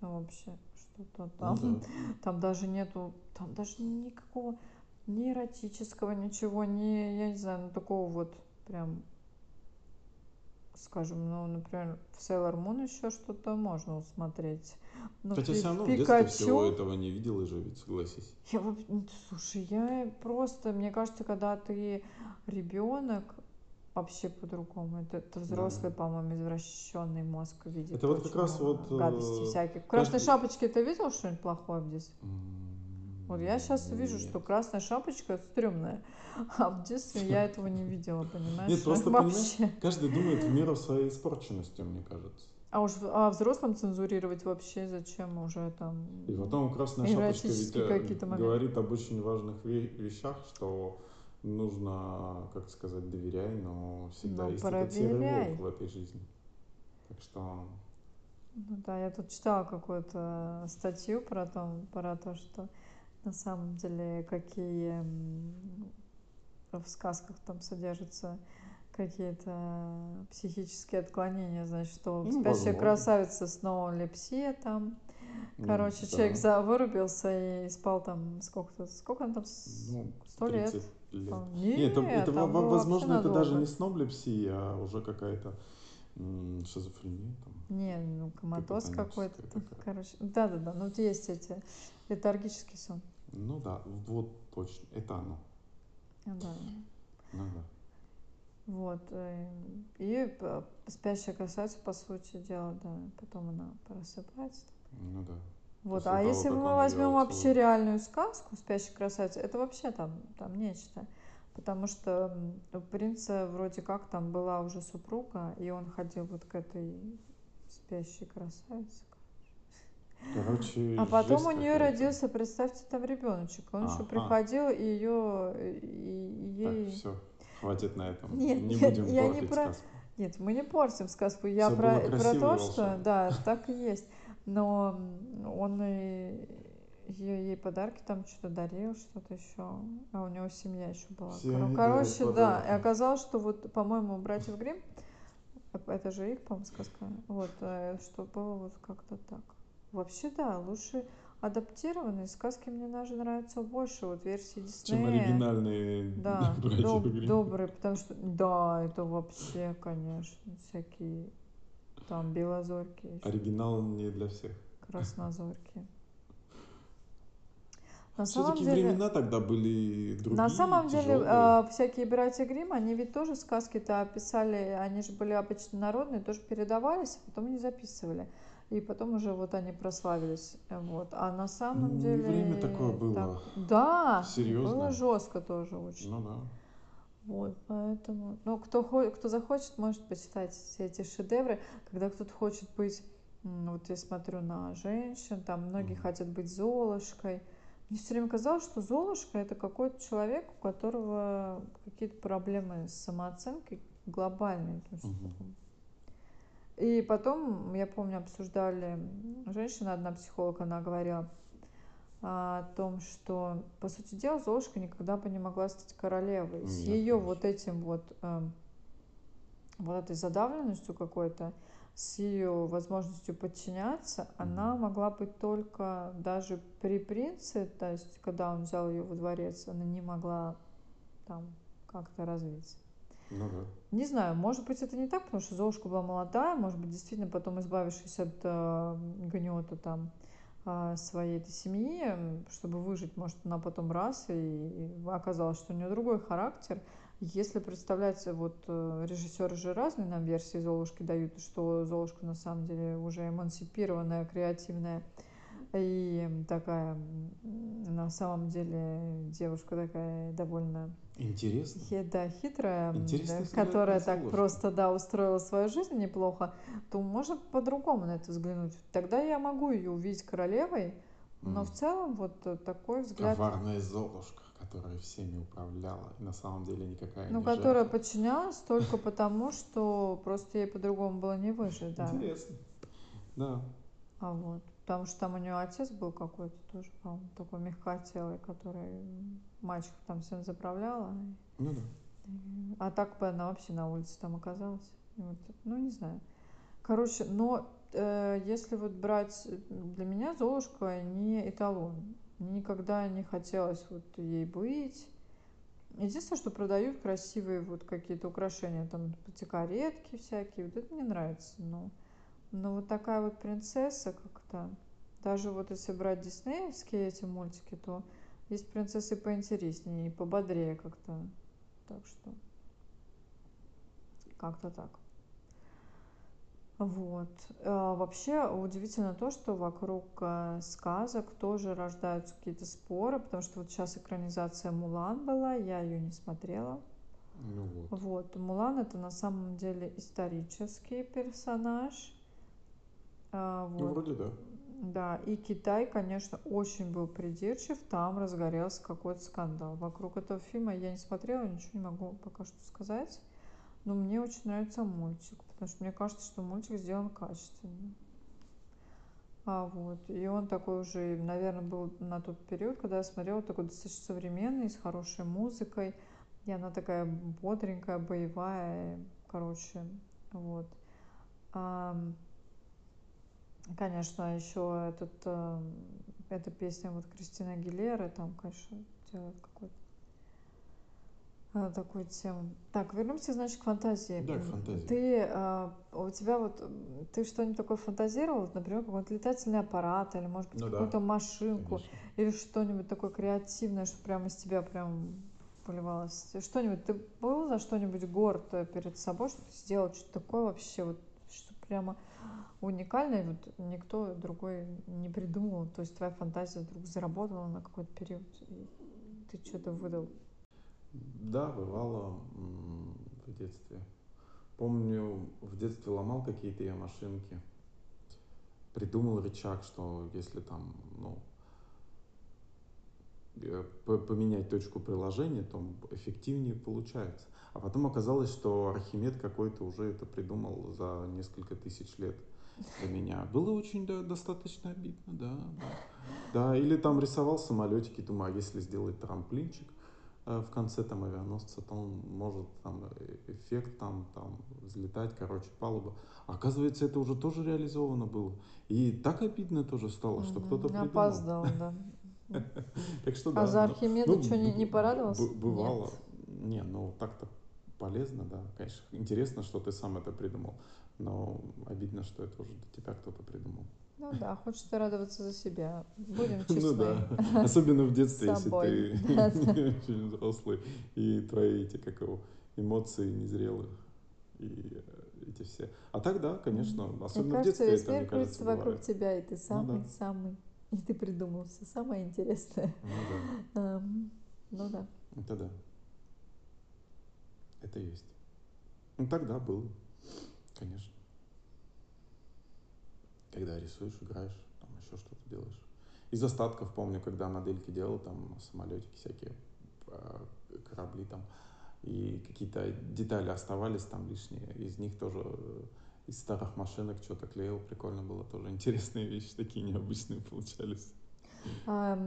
Ну вообще что-то там. Ну да. Там даже нету, там даже никакого ни эротического, ничего, ни, я не знаю, ну такого вот прям, скажем, ну, например, в Sailor Moon еще что-то можно усмотреть. Но Хотя Пи- все равно в детстве всего Пикачу, этого не видел и же, ведь согласись. я, ну, слушай, я просто, мне кажется, когда ты ребенок, вообще по-другому. Это, это взрослый, Да. по-моему, извращенный мозг видит. Это вот как раз вот, гадостей э, всяких. В Красной каждый- шапочке ты видел что-нибудь плохое детстве? М, Вот я сейчас вижу, нет. что красная шапочка стрёмная, а в детстве я этого не видела, понимаешь? Нет, просто, вообще. Каждый думает в меру своей испорченности, мне кажется. А уж а взрослым цензурировать вообще зачем уже там? И потом Красная Шапочка ведь э, говорит об очень важных ве- вещах, что нужно, как сказать, доверяй, но всегда Ну, есть этот серый проверяй. волк в этой жизни. Так что Ну да, я тут читала какую-то статью про то, про то, что на самом деле какие в сказках там содержатся какие-то психические отклонения, значит, что Ну, спящая возможно. красавица снова лепсия там. Ну, Короче, да. человек за вырубился и спал там сколько-то, сколько он там, Ну, сто? 30 лет. По- Нет, это, это возможно, это даже не сноблепсия, а уже какая-то шизофрения. Там. Не, ну коматоз какой-то. Короче, да-да-да, ну вот есть эти летаргический сон. Ну да, вот точно, это оно. Да. Ну да. Вот. э, И спящая красавица, по сути дела, да, потом она просыпается. Ну да. Вот. А того, если мы возьмем вообще реальную сказку «Спящая красавица», это вообще там, там нечто. Потому что у принца вроде как там была уже супруга, и он ходил вот к этой спящей красавице. Короче, А потом у нее родился, представьте, там ребеночек. Он еще Ага. приходил и ее и Так, ей. все, хватит на этом. Нет, не нет, будем я не про- сказку. Нет, мы не портим сказку. Я про, про и то, что да, так и есть. Но он и ей, ей подарки там что-то дарил, что-то еще. А у него семья еще была. Все они Короче, да. И оказалось, что вот, по-моему, братьев Грим это же их, по-моему, сказка. Вот, э, что было вот как-то так. Вообще, да, лучше адаптированные сказки мне даже нравятся больше. Вот версии Диснея. Чем оригинальные Да, доб- добрые, потому что, да, это вообще, конечно, всякие там белозорки, ещё Оригинал не для всех. краснозорки. На самом деле, времена тогда были другие. на самом деле, тяжелые. а, всякие братья Грим, они ведь тоже сказки-то писали, они же были обычно народные, тоже передавались, а потом не записывали. И потом уже вот они прославились. Вот. А на самом Ну, деле... время такое было. так- да, Серьезно. было жестко тоже очень. Ну да. Вот, поэтому, ну, кто, кто захочет, может почитать все эти шедевры. Когда кто-то хочет быть, вот я смотрю на женщин, там многие Мгм. хотят быть Золушкой. Мне все время казалось, что Золушка это какой-то человек, у которого какие-то проблемы с самооценкой глобальные. таком. И потом, я помню, обсуждали, женщина, одна психолог, она говорила о том, что, по сути дела, Золушка никогда бы не могла стать королевой. С Нет, ее конечно. вот этим вот, эм, вот этой задавленностью какой-то, с ее возможностью подчиняться, она Мгм. могла быть только даже при принце, то есть когда он взял ее во дворец, она не могла там как-то развиться. Ну да. Не знаю, может быть, это не так, потому что Золушка была молодая, может быть, действительно потом избавившись от э, гнета там своей этой семьи, чтобы выжить, может, она потом раз, и, оказалось, что у нее другой характер. Если представлять, вот э, режиссеры же разные нам версии Золушки дают, что Золушка на самом деле уже эмансипированная, креативная и такая, на самом деле, девушка такая довольно Интересно. Хи- да, хитрая, Интересно да, которая так Золушку. просто, да, устроила свою жизнь неплохо, то можно по-другому на это взглянуть. Тогда я могу ее увидеть королевой, но М. в целом вот э, такой взгляд, Коварная Золушка, которая всеми управляла. И на самом деле никакая ну, не которая жертва. подчинялась только потому, что просто ей по-другому было не выжить, да. Интересно. Да. А вот, потому что там у нее отец был какой-то тоже, по-моему, такой мягкотелый, который м, мачеха там всем заправляла. Ну да. А так бы она вообще на улице там оказалась. Вот, ну, не знаю. Короче, но э, если вот брать, для меня Золушка не эталон. Мне никогда не хотелось вот ей быть. Единственное, что продают красивые вот какие-то украшения, там эти каретки всякие, вот это мне нравится. Но, но вот такая вот принцесса как-то, даже вот если брать диснеевские эти мультики, то есть принцессы поинтереснее и пободрее как-то. Так что как-то так. Вот. А, Вообще удивительно то, что вокруг э, сказок тоже рождаются какие-то споры, потому что вот сейчас экранизация Мулан была, я ее не смотрела. Ну вот. Вот. Мулан это на самом деле исторический персонаж. А, Ну вот. вроде да. Да, и Китай, конечно, очень был придирчив, там разгорелся какой-то скандал. Вокруг этого фильма я не смотрела, ничего не могу пока что сказать. Но мне очень нравится мультик, потому что мне кажется, что мультик сделан качественно. А, вот. И он такой уже, наверное, был на тот период, когда я смотрела, такой достаточно современный, с хорошей музыкой. И она такая бодренькая, боевая, короче, вот. А, конечно, еще этот, э, эта песня вот Кристина Агилера, там, конечно, делает какой-то а, такую тему. Так, вернемся, значит, к фантазии. Да, к фантазии. Ты, а, у тебя вот, ты что-нибудь такое фантазировал, например, какой-то летательный аппарат, или, может быть, Ну да, какую-то машинку, конечно. или что-нибудь такое креативное, что прямо из тебя прям поливалось? Что-нибудь, ты был за что-нибудь горд э, перед собой, что ты сделал что-то такое вообще, вот, прямо уникальное, вот никто другой не придумал, то есть твоя фантазия вдруг заработала на какой-то период, и ты что-то выдал. Да, бывало в детстве. Помню, в детстве ломал какие-то я машинки. Придумал рычаг, что если там, ну, э, по- поменять точку приложения, то эффективнее получается. А потом оказалось, что Архимед какой-то уже это придумал за несколько тысяч лет до меня. Было очень да, достаточно обидно, да, да. Да, или там рисовал самолетики, думаю, а если сделать трамплинчик э, в конце там авианосца, то он может там э, эффект там, там взлетать, короче, палуба. А оказывается, это уже тоже реализовано было. И так обидно тоже стало, что Мгм. кто-то придумал. Опоздал, да. Так что А да. за ну, Архимеда ну, что, не, порадовался? Бывало. Не, ну так-то полезно, да. Конечно, интересно, что ты сам это придумал. Но обидно, что это уже до тебя кто-то придумал. Ну да, хочется радоваться за себя. Будем Ну честны. да. Особенно в детстве, если ты очень взрослый, и твои эти, как его, эмоции незрелые, и э, эти все. А так, да, конечно, Мне особенно в детстве это, мне кажется, вокруг бывает. тебя, и ты да. самый-самый. И ты придумал все самое интересное. Ну да, Ну да. это да. Это есть. Ну тогда было, конечно. Когда рисуешь, играешь, там еще что-то делаешь. Из остатков помню, когда модельки делал, там самолетики всякие, а, корабли там, и какие-то детали оставались там лишние. Из них тоже э, из старых машинок что-то клеил, прикольно было тоже. Интересные вещи такие необычные получались. А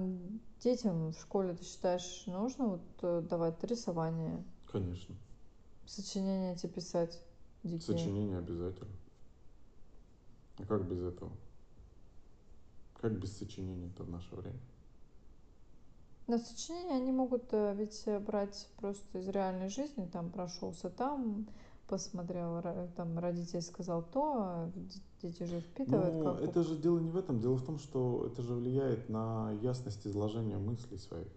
детям в школе, ты считаешь, нужно вот э, давать рисование, Конечно. Сочинения эти писать дикие? Сочинение обязательно. А как без этого? Как без сочинения-то в наше время? Но сочинения они могут э, ведь э, брать просто из реальной жизни, там прошелся там, посмотрел, там родитель сказал то, а дети же впитывают Ну, как это же дело не в этом. Дело в том, что это же влияет на ясность изложения мыслей своих.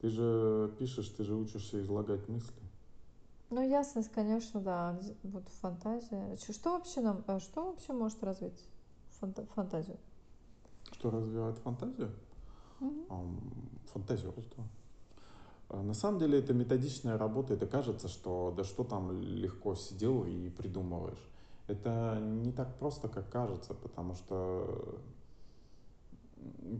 Ты же пишешь, ты же учишься излагать мысли. Ну, ясность, конечно, да. Вот фантазия. Чё- Что вообще нам, э, что вообще может развить фанта- фантазию? Что развивает фантазию? Мгм. Ам, Фантазерство. А На самом деле это методичная работа, это кажется, что да что там легко сидел и придумываешь. Это не так просто, как кажется, потому что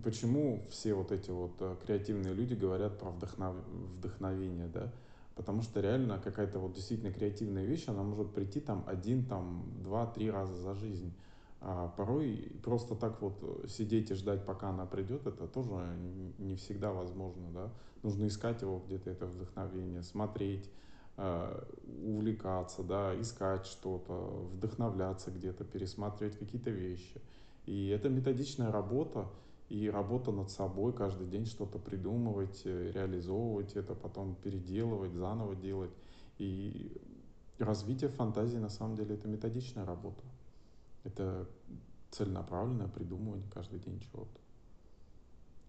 почему все вот эти вот э, креативные люди говорят про вдохнов- вдохновение, да? Потому что реально какая-то вот действительно креативная вещь, она может прийти там один, там, два, три раза за жизнь. А порой просто так вот сидеть и ждать, пока она придет, это тоже не всегда возможно, да. Нужно искать его где-то, это вдохновение, смотреть, э, увлекаться, да, искать что-то, вдохновляться где-то, пересматривать какие-то вещи. И это методичная работа, и работа над собой, каждый день что-то придумывать, э, реализовывать это, потом переделывать, заново делать. И развитие фантазии на самом деле это методичная работа. Это целенаправленное придумывание каждый день чего-то.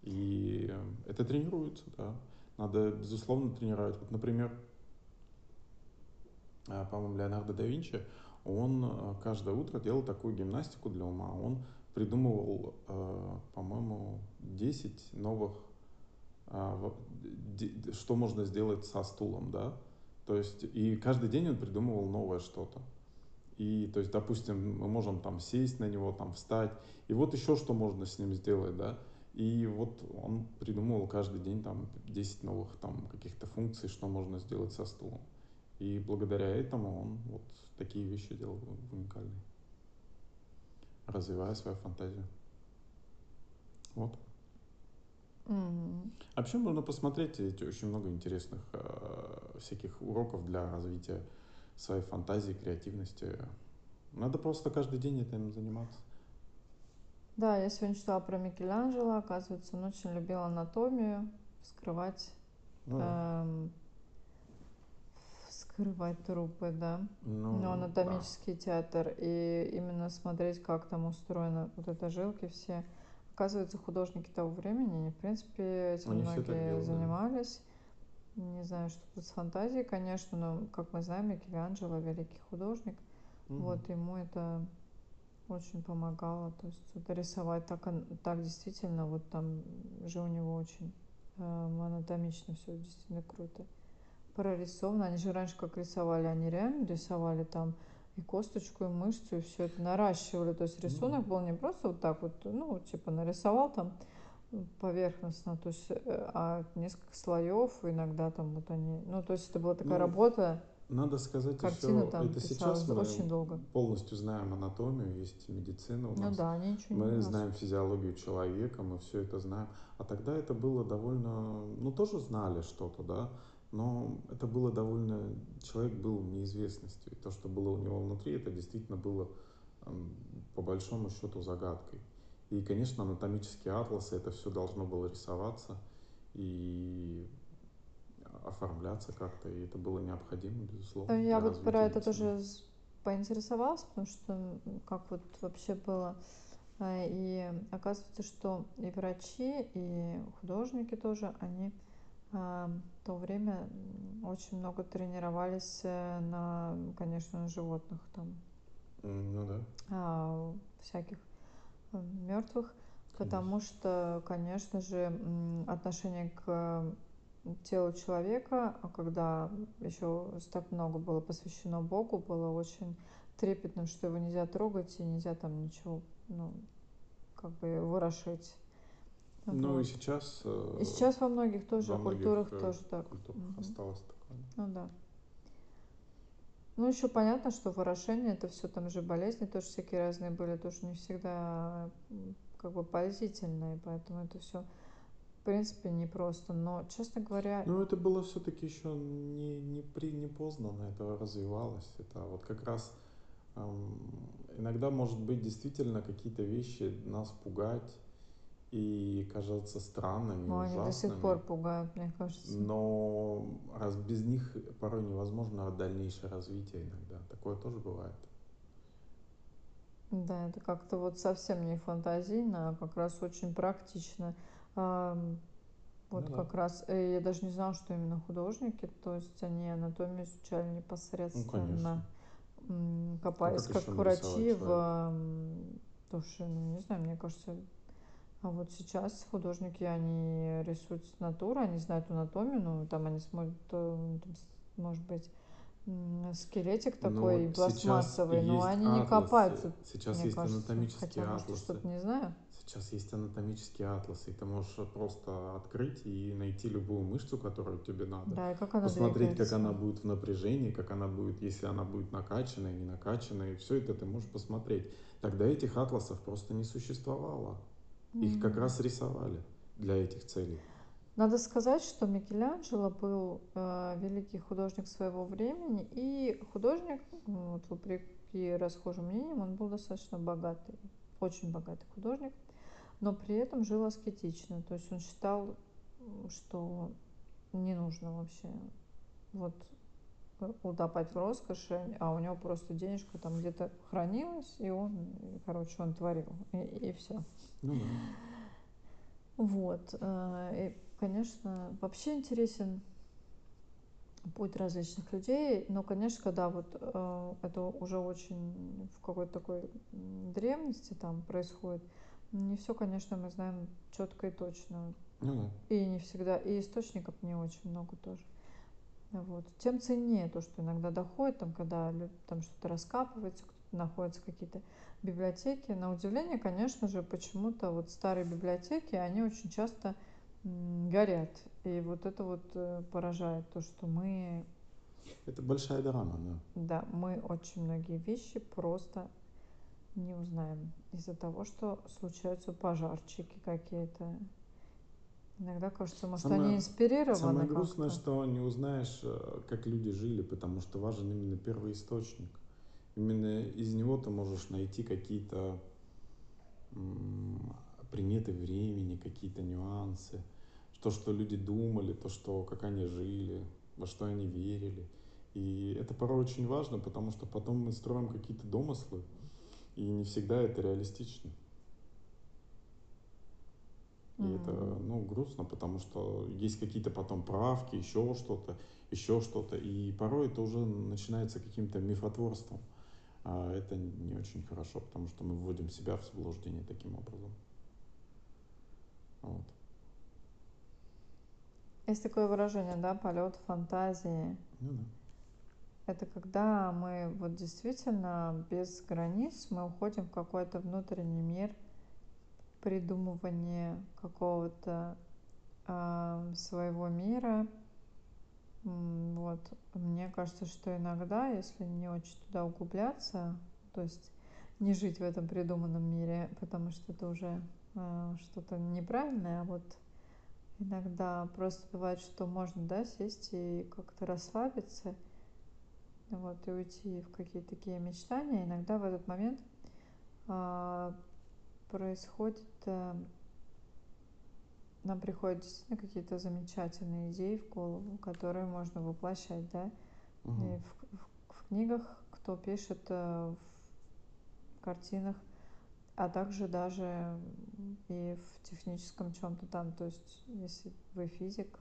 И э, это тренируется, да. Надо, безусловно, тренировать. Вот, например, э, по-моему, Леонардо да Винчи, он э, каждое утро делал такую гимнастику для ума. Он придумывал, э, по-моему, 10 новых, э, что можно сделать со стулом, да. То есть, и каждый день он придумывал новое что-то. И, то есть, допустим, мы можем там сесть на него, там встать, и вот еще что можно с ним сделать, да. И вот он придумывал каждый день там 10 новых там каких-то функций, что можно сделать со стулом. И благодаря этому он вот такие вещи делал уникальные, развивая свою фантазию. Вот. А вообще можно посмотреть эти очень много интересных э, всяких уроков для развития своей фантазии, креативности. Надо просто каждый день этим заниматься. Да, я сегодня читала про Микеланджело, оказывается, он очень любил анатомию, вскрывать, Ну да. эм, вскрывать трупы, да. Ну, Ну, да. анатомический театр, и именно смотреть, как там устроена вот это жилки все. Оказывается, художники того времени, они, в принципе, этим Они многие делали. занимались. Не знаю, что тут с фантазией, конечно, но, как мы знаем, Микеланджело великий художник. Мгм. Вот ему это очень помогало. То есть это рисовать так, так действительно, вот там же у него очень эм, анатомично все действительно круто прорисовано. Они же раньше как рисовали, они реально рисовали там и косточку, и мышцу, и все это наращивали. То есть рисунок был не просто вот так вот, ну, типа нарисовал там поверхностно, то есть, э, а несколько слоев, иногда там вот они, ну, то есть это была такая Ну, работа, Надо сказать картина еще, там это сейчас мы очень долго. полностью знаем анатомию, есть медицина у Ну нас. да, они ничего не Мы нас. знаем физиологию человека, мы все это знаем. А тогда это было довольно, ну тоже знали что-то, да, но это было довольно, человек был в неизвестности. То, что было у него внутри, это действительно было по большому счету загадкой. И, конечно, анатомические атласы, это все должно было рисоваться и оформляться как-то, и это было необходимо, безусловно. Э, Я вот про это тоже поинтересовалась, потому что как вот вообще было. Э, И оказывается, что и врачи, и художники тоже, они а, в то время очень много тренировались э, на, конечно, животных там, Ну да, а, всяких мертвых, конечно. потому что, конечно же, отношение к телу человека, а когда еще так много было посвящено Богу, было очень трепетным, что его нельзя трогать и нельзя там ничего, ну, как бы ворошить. Ну и Вот. сейчас, э, И сейчас во многих тоже во многих, культурах э, тоже так. культурах Мгм. осталось такое. Ну да. Ну, еще понятно, что выражение это все там же болезни тоже всякие разные были, тоже не всегда как бы поразительные, поэтому это все в принципе непросто. Но, честно говоря, Но это было все-таки еще не, не, при, не познано, это развивалось. Это вот как раз эм, иногда, может быть, действительно какие-то вещи нас пугать и кажутся странными, ну, они до сих пор пугают, мне кажется. Но раз без них порой невозможно дальнейшее развитие иногда. Такое тоже бывает. Да, это как-то вот совсем не фантазийно, а как раз очень практично. Вот Ну да. как раз, э, я даже не знала, что именно художники, то есть они анатомию изучали Ну, непосредственно, А копаясь как как еще врачи в м, душе, ну не знаю, мне кажется, а вот сейчас художники, они рисуют с натуры, они знают анатомию, ну там они смотрят, э, может быть, скелетик Но такой вот сейчас пластмассовый, но они не атласы, копаются, сейчас есть кажется, анатомические хотя, может, атласы. что-то не знаю. Сейчас есть анатомические атласы, и ты можешь просто открыть и найти любую мышцу, которую тебе надо. Да, и как она Посмотреть, как двигается. она будет в напряжении, как она будет, если она будет накачанная, не накачанная, и все это ты можешь посмотреть. Тогда этих атласов просто не существовало. Их как раз рисовали для этих целей. Надо сказать, что Микеланджело был э, великий художник своего времени, и художник, ну, вот вопреки расхожим мнениям, он был достаточно богатый, очень богатый художник, но при этом жил аскетично. То есть он считал, что не нужно вообще вот утопать в роскоши, а у него просто денежка там где-то хранилась, и он, и, короче, он творил, и, все. Ну да. Вот. э, И, конечно, вообще интересен путь различных людей, но, конечно, когда вот э, это уже очень в какой-то такой древности там происходит, не все, конечно, мы знаем четко и точно. Ну да. И не всегда, и источников не очень много тоже. Вот. Тем ценнее то, что иногда доходит, там, когда там что-то раскапывается, кто-то находятся какие-то библиотеки. На удивление, конечно же, почему-то вот старые библиотеки, они очень часто горят. И вот это вот э, поражает то, что мы, Это большая драма, да. да, мы очень многие вещи просто не узнаем из-за того, что случаются пожарчики какие-то. Иногда кажется, может, Самое- они инспирированы Самое грустное, что не узнаешь, э, как люди жили, потому что важен именно первый источник. Именно из него ты можешь найти какие-то приметы времени, какие-то нюансы, то, что люди думали, то, что, как они жили, во что они верили. И это порой очень важно, потому что потом мы строим какие-то домыслы, и не всегда это реалистично. И это, Мгм. ну, грустно, потому что есть какие-то потом правки, еще что-то, еще что-то. И порой это уже начинается каким-то мифотворством. А это не очень хорошо, потому что мы вводим себя в заблуждение таким образом. Вот. Есть такое выражение, да, полет фантазии. Ну да. Это когда мы вот действительно без границ, мы уходим в какой-то внутренний мир, придумывание какого-то а, своего мира. Вот. Мне кажется, что иногда, если не очень туда углубляться, то есть не жить в этом придуманном мире, потому что это уже а, что-то неправильное, а вот иногда просто бывает, что можно, да, сесть и как-то расслабиться, вот, и уйти в какие-то такие мечтания. Иногда в этот момент а, происходит, а, нам приходят действительно какие-то замечательные идеи в голову, которые можно воплощать, да, и Мгм. в, в- в книгах, кто пишет, э, в картинах, а также даже и в техническом чем-то там. То есть, если вы физик,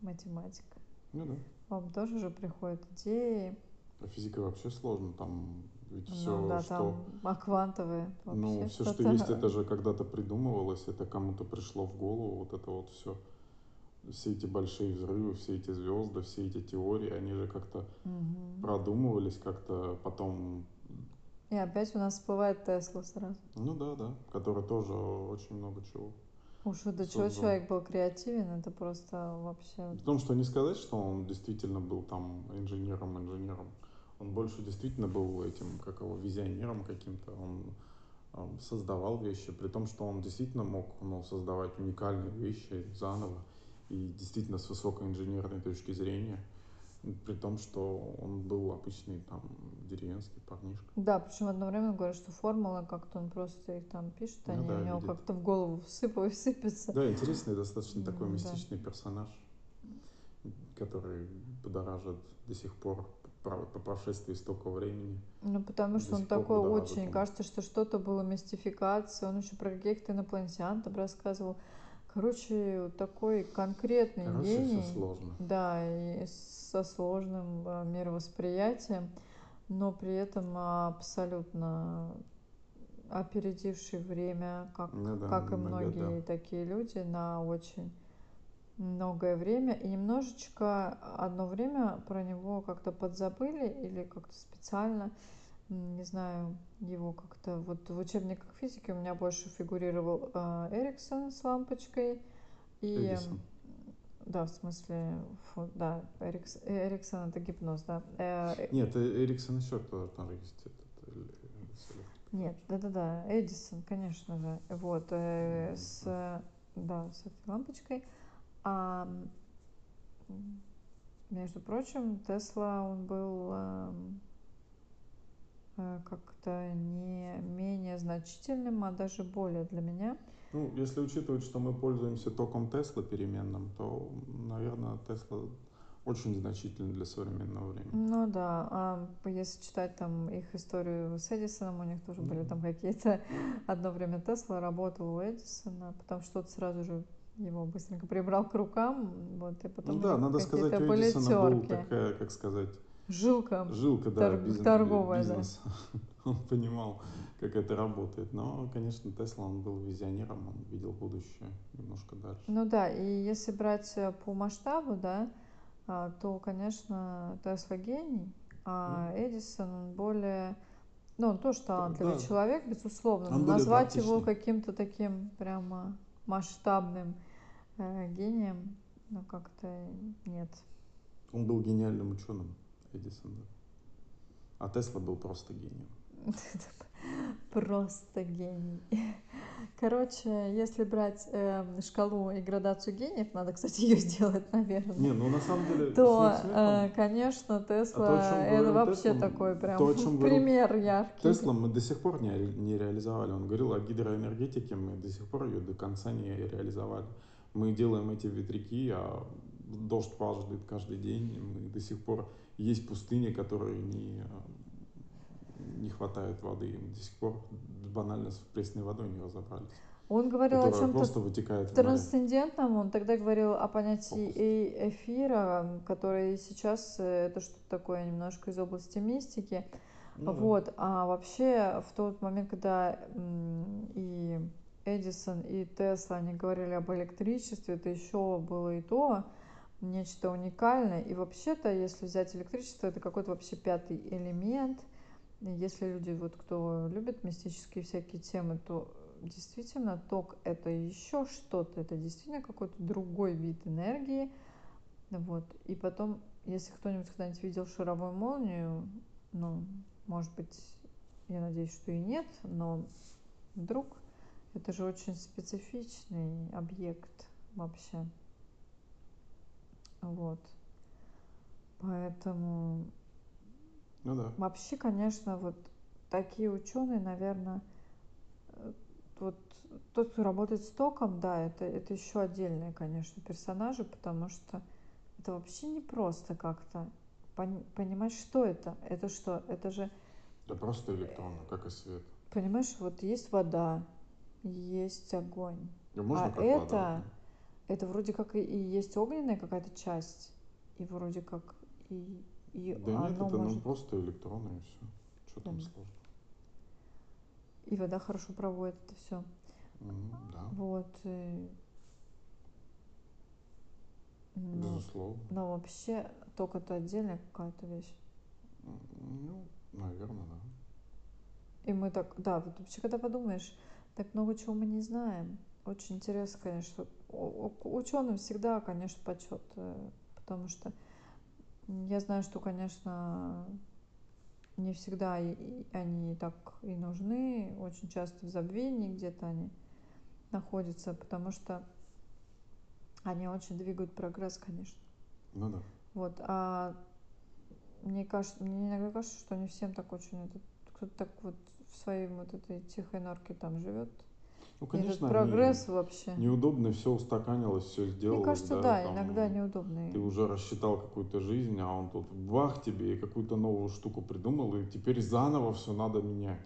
математик, Ну да. вам тоже же приходят идеи. А физика вообще сложно, там ведь Ну все, да, что... там, а квантовые вообще Ну, все, что есть, это же когда-то придумывалось, это кому-то пришло в голову, вот это вот все. Все эти большие взрывы, все эти звезды, все эти теории, они же как-то Мгм. продумывались, как-то потом, И опять у нас всплывает Тесла сразу. ну да, да, который тоже очень много чего. Уж до чего человек был креативен, это просто вообще... В том, что не сказать, что он действительно был там инженером, инженером. Он больше действительно был этим, как его, визионером каким-то. Он, ам, создавал вещи, при том, что он действительно мог ну, создавать уникальные вещи заново и действительно с высокой инженерной точки зрения. При том, что он был обычный там деревенский парнишка. Да, причем одновременно говорят, что формулы как-то он просто их там пишет, Ну они да, у него как-то в голову всыпают, сыпятся. Да, интересный достаточно такой да. мистичный персонаж, который будоражит до сих пор по прошествии столько времени. Ну, потому что он такой будоражит очень, кажется, что что-то было мистификацией, он еще про каких-то инопланетян там рассказывал. Короче, такой конкретный Короче, гений. все сложно. Да, и со сложным а, мировосприятием, но при этом абсолютно опередивший время, как, Ну да, как и многие такие люди, на очень многое время. И немножечко одно время про него как-то подзабыли или как-то специально, не знаю, его как-то... Вот в учебниках физики у меня больше фигурировал а, Эриксон с лампочкой и... Эдисон. Да, в смысле, фу, да, Эрикс, э, Эриксон это гипноз, да. Э, э, Нет, э- Эриксон еще кто там есть. Этот, э, э, нет, да-да-да, Эдисон, конечно же, вот, э, с, э, да, с этой лампочкой. А, между прочим, Тесла, он был эм, э, как-то не менее значительным, а даже более для меня. Ну, если учитывать, что мы пользуемся током Тесла переменным, то, наверное, Тесла очень значительный для современного времени. Ну да, а если читать там их историю с Эдисоном, у них тоже были Мгм. там какие-то... Одно время Тесла работал у Эдисона, потом что-то сразу же его быстренько прибрал к рукам, вот, и потом Ну да, надо сказать, у Эдисона был такая, как сказать, Жилка. жилка, да, Торг- бизнес, торговая, да. бизнес. Он понимал, как это работает. Но, конечно, Тесла, он был визионером, он видел будущее немножко дальше. Ну да, и если брать э, по масштабу, да, а, то, конечно, Тесла гений, а Эдисон он более, ну, он тоже талантливый да. человек, безусловно, Он но назвать его каким-то таким прямо масштабным э, гением, ну, как-то нет. Он был гениальным ученым, Эдисон, да. А Тесла был просто гением. просто гений. Короче, если брать э, шкалу и градацию гениев, надо, кстати, ее сделать, наверное. Не, ну на самом деле, то, э, конечно, Тесла А то, чем это вообще Тесла, такой прям то, о чем говорил пример яркий. Тесла мы до сих пор не, не реализовали. Он говорил о гидроэнергетике, мы до сих пор ее до конца не реализовали. Мы делаем эти ветряки, а дождь падает каждый день. Мы до сих пор есть пустыни, которые не, не хватает воды. Мы до сих пор банально с пресной водой не разобрались. Он говорил о чем-то просто вытекает трансцендентном, он тогда говорил о понятии Фокус. э- эфира, который сейчас э, это что-то такое немножко из области мистики. Ну да. Вот, а вообще в тот момент, когда и Эдисон, и Тесла, они говорили об электричестве, это еще было и то нечто уникальное. И вообще-то, если взять электричество, это какой-то вообще пятый элемент. И Если люди, вот кто любит мистические всякие темы, то действительно ток это еще что-то, это действительно какой-то другой вид энергии. Вот. И потом, если кто-нибудь когда-нибудь видел шаровую молнию, ну, может быть, я надеюсь, что и нет, но вдруг это же очень специфичный объект вообще. Вот. Поэтому Ну да. вообще, конечно, вот такие ученые, наверное, вот тот, кто работает с током, да, это, это еще отдельные, конечно, персонажи, потому что это вообще не просто как-то пон- понимать, что это. Это что? Это же Да просто электронно, как и свет. Понимаешь, вот есть вода, есть огонь. И можно А как это- вода. Это вроде как и, и есть огненная какая-то часть, и вроде как и, и Да нет, оно это ну, может... просто электроны и все. Что там сложно? И вода хорошо проводит это все. М, Да, Вот. и- Ну, безусловно. но вообще ток это отдельная какая-то вещь. Ну, наверное, да. И мы так, да, вот вообще, когда подумаешь, так много чего мы не знаем. Очень интересно, конечно. Ученым всегда, конечно, почет, э, потому что я знаю, что, конечно, не всегда они так и нужны. Очень часто в забвении где-то они находятся, потому что они очень двигают прогресс, конечно. Ну да. Вот, а мне кажется, мне иногда кажется, что не всем так очень кто-то так вот в своей вот этой тихой норке там живет. Ну, И этот конечно, прогресс они- вообще. неудобно, все устаканилось, все сделалось. Мне кажется, да, там иногда неудобно. Ты уже рассчитал какую-то жизнь, а он тут бах тебе и какую-то новую штуку придумал, и теперь заново все надо менять.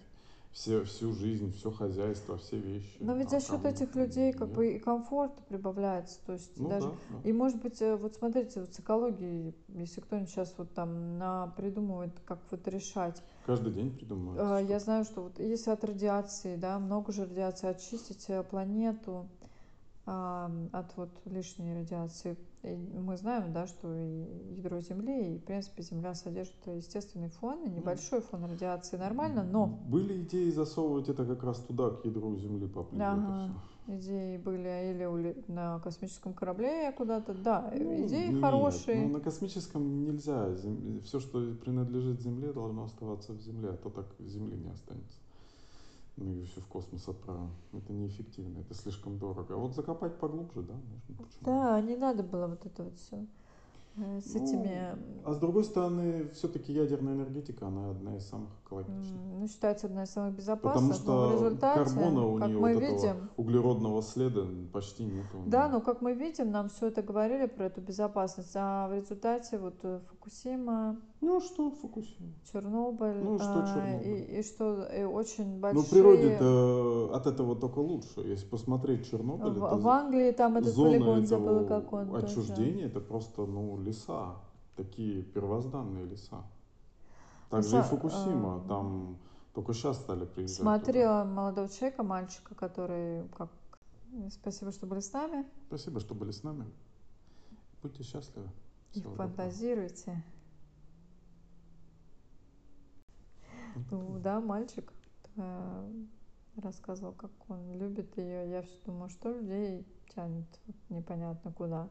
Все, всю жизнь, все хозяйство, все вещи. Но ведь А за счет этих людей как нет? бы и комфорт прибавляется. То есть Ну даже да, да. И может быть, э, вот смотрите, вот с экологией, если кто-нибудь сейчас вот там на придумывает, как вот решать. Каждый день придумывают. Э, Я знаю, что вот если от радиации, да, много же радиации, очистить планету от вот лишней радиации. И мы знаем, да, что ядро Земли, и, в принципе, Земля содержит естественный фон, и небольшой фон радиации нормально, но Были идеи засовывать это как раз туда, к ядру Земли это Ага. идеи были или уле- на космическом корабле куда-то, да, Ну, идеи нет, хорошие. Ну, на космическом нельзя. Все, что принадлежит Земле, должно оставаться в Земле, а то так Земли не останется. Мы ее все в космос отправим. Это неэффективно, это слишком дорого. А вот закопать поглубже, да, можно. Почему? Да, не надо было вот это вот все с Ну, этими. А с другой стороны, все-таки ядерная энергетика, она одна из самых экологичных. Ну, считается одна из самых безопасных, Потому но что в результате, карбона у как нее мы вот этого видим, углеродного следа почти нет. да, но как мы видим, нам все это говорили про эту безопасность, а в результате вот э, Фукусима, Ну а что Фукусима? Чернобыль, Ну и что а, Чернобыль? и, и что и очень Ну, большие. в природе от этого только лучше. Если посмотреть Чернобыль, в, это в Англии там этот зона полигон забыла, как он тоже. отчуждения, это просто ну, леса. Такие первозданные леса. Также и Фукусима, а, там только сейчас стали приезжать. туда. Смотрела молодого человека, мальчика, который как Спасибо, что были с нами. Спасибо, что были с нами. Будьте счастливы. И фантазируйте. Ну да, мальчик э, рассказывал, как он любит ее. Я все думаю, что людей тянет непонятно куда.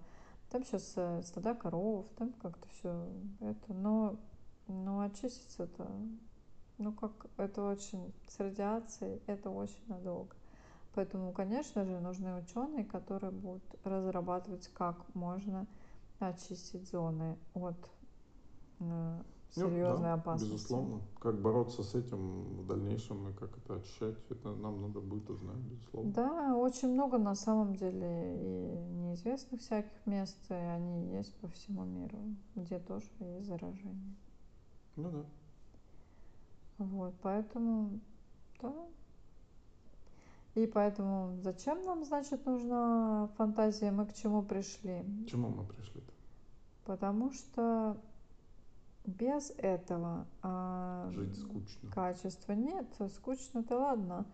Там сейчас стада коров, там как-то все это. Но, но очиститься это ну как это очень с радиацией, это очень надолго. Поэтому, конечно же, нужны ученые, которые будут разрабатывать, как можно очистить зоны от э, серьезной ну, да, опасности. Безусловно. Как бороться с этим в дальнейшем и как это очищать, это нам надо будет узнать, безусловно. Да, очень много на самом деле и неизвестных всяких мест, и они есть по всему миру, где тоже есть заражение. Ну да. Вот, поэтому, да. И поэтому зачем нам, значит, нужна фантазия? Мы к чему пришли? К чему мы пришли-то? Потому что без этого а, Жить скучно. качества нет, скучно-то ладно.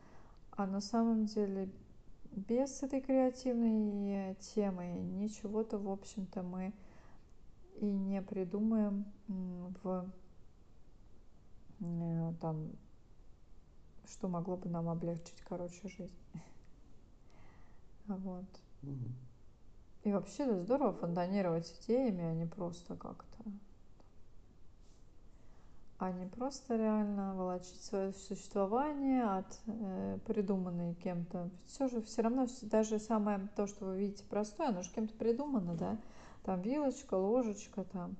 А на самом деле без этой креативной темы ничего-то, в общем-то, мы и не придумаем в э, там, что могло бы нам облегчить, короче, жизнь. Вот. Угу. И вообще здорово фонтанировать идеями, а не просто как-то а не просто реально волочить свое существование от э, придуманной кем-то. Все же все равно даже самое то, что вы видите простое, оно же кем-то придумано, да? Там вилочка, ложечка, там.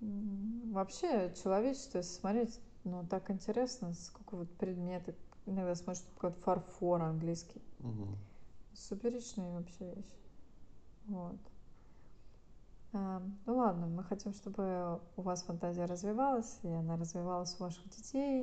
Вообще человечество, если смотреть, ну так интересно, сколько вот предметы, иногда смотришь, какой-то фарфор английский. Угу. Суперичные вообще вещи. Вот. Ну ладно, мы хотим, чтобы у вас фантазия развивалась, и она развивалась у ваших детей,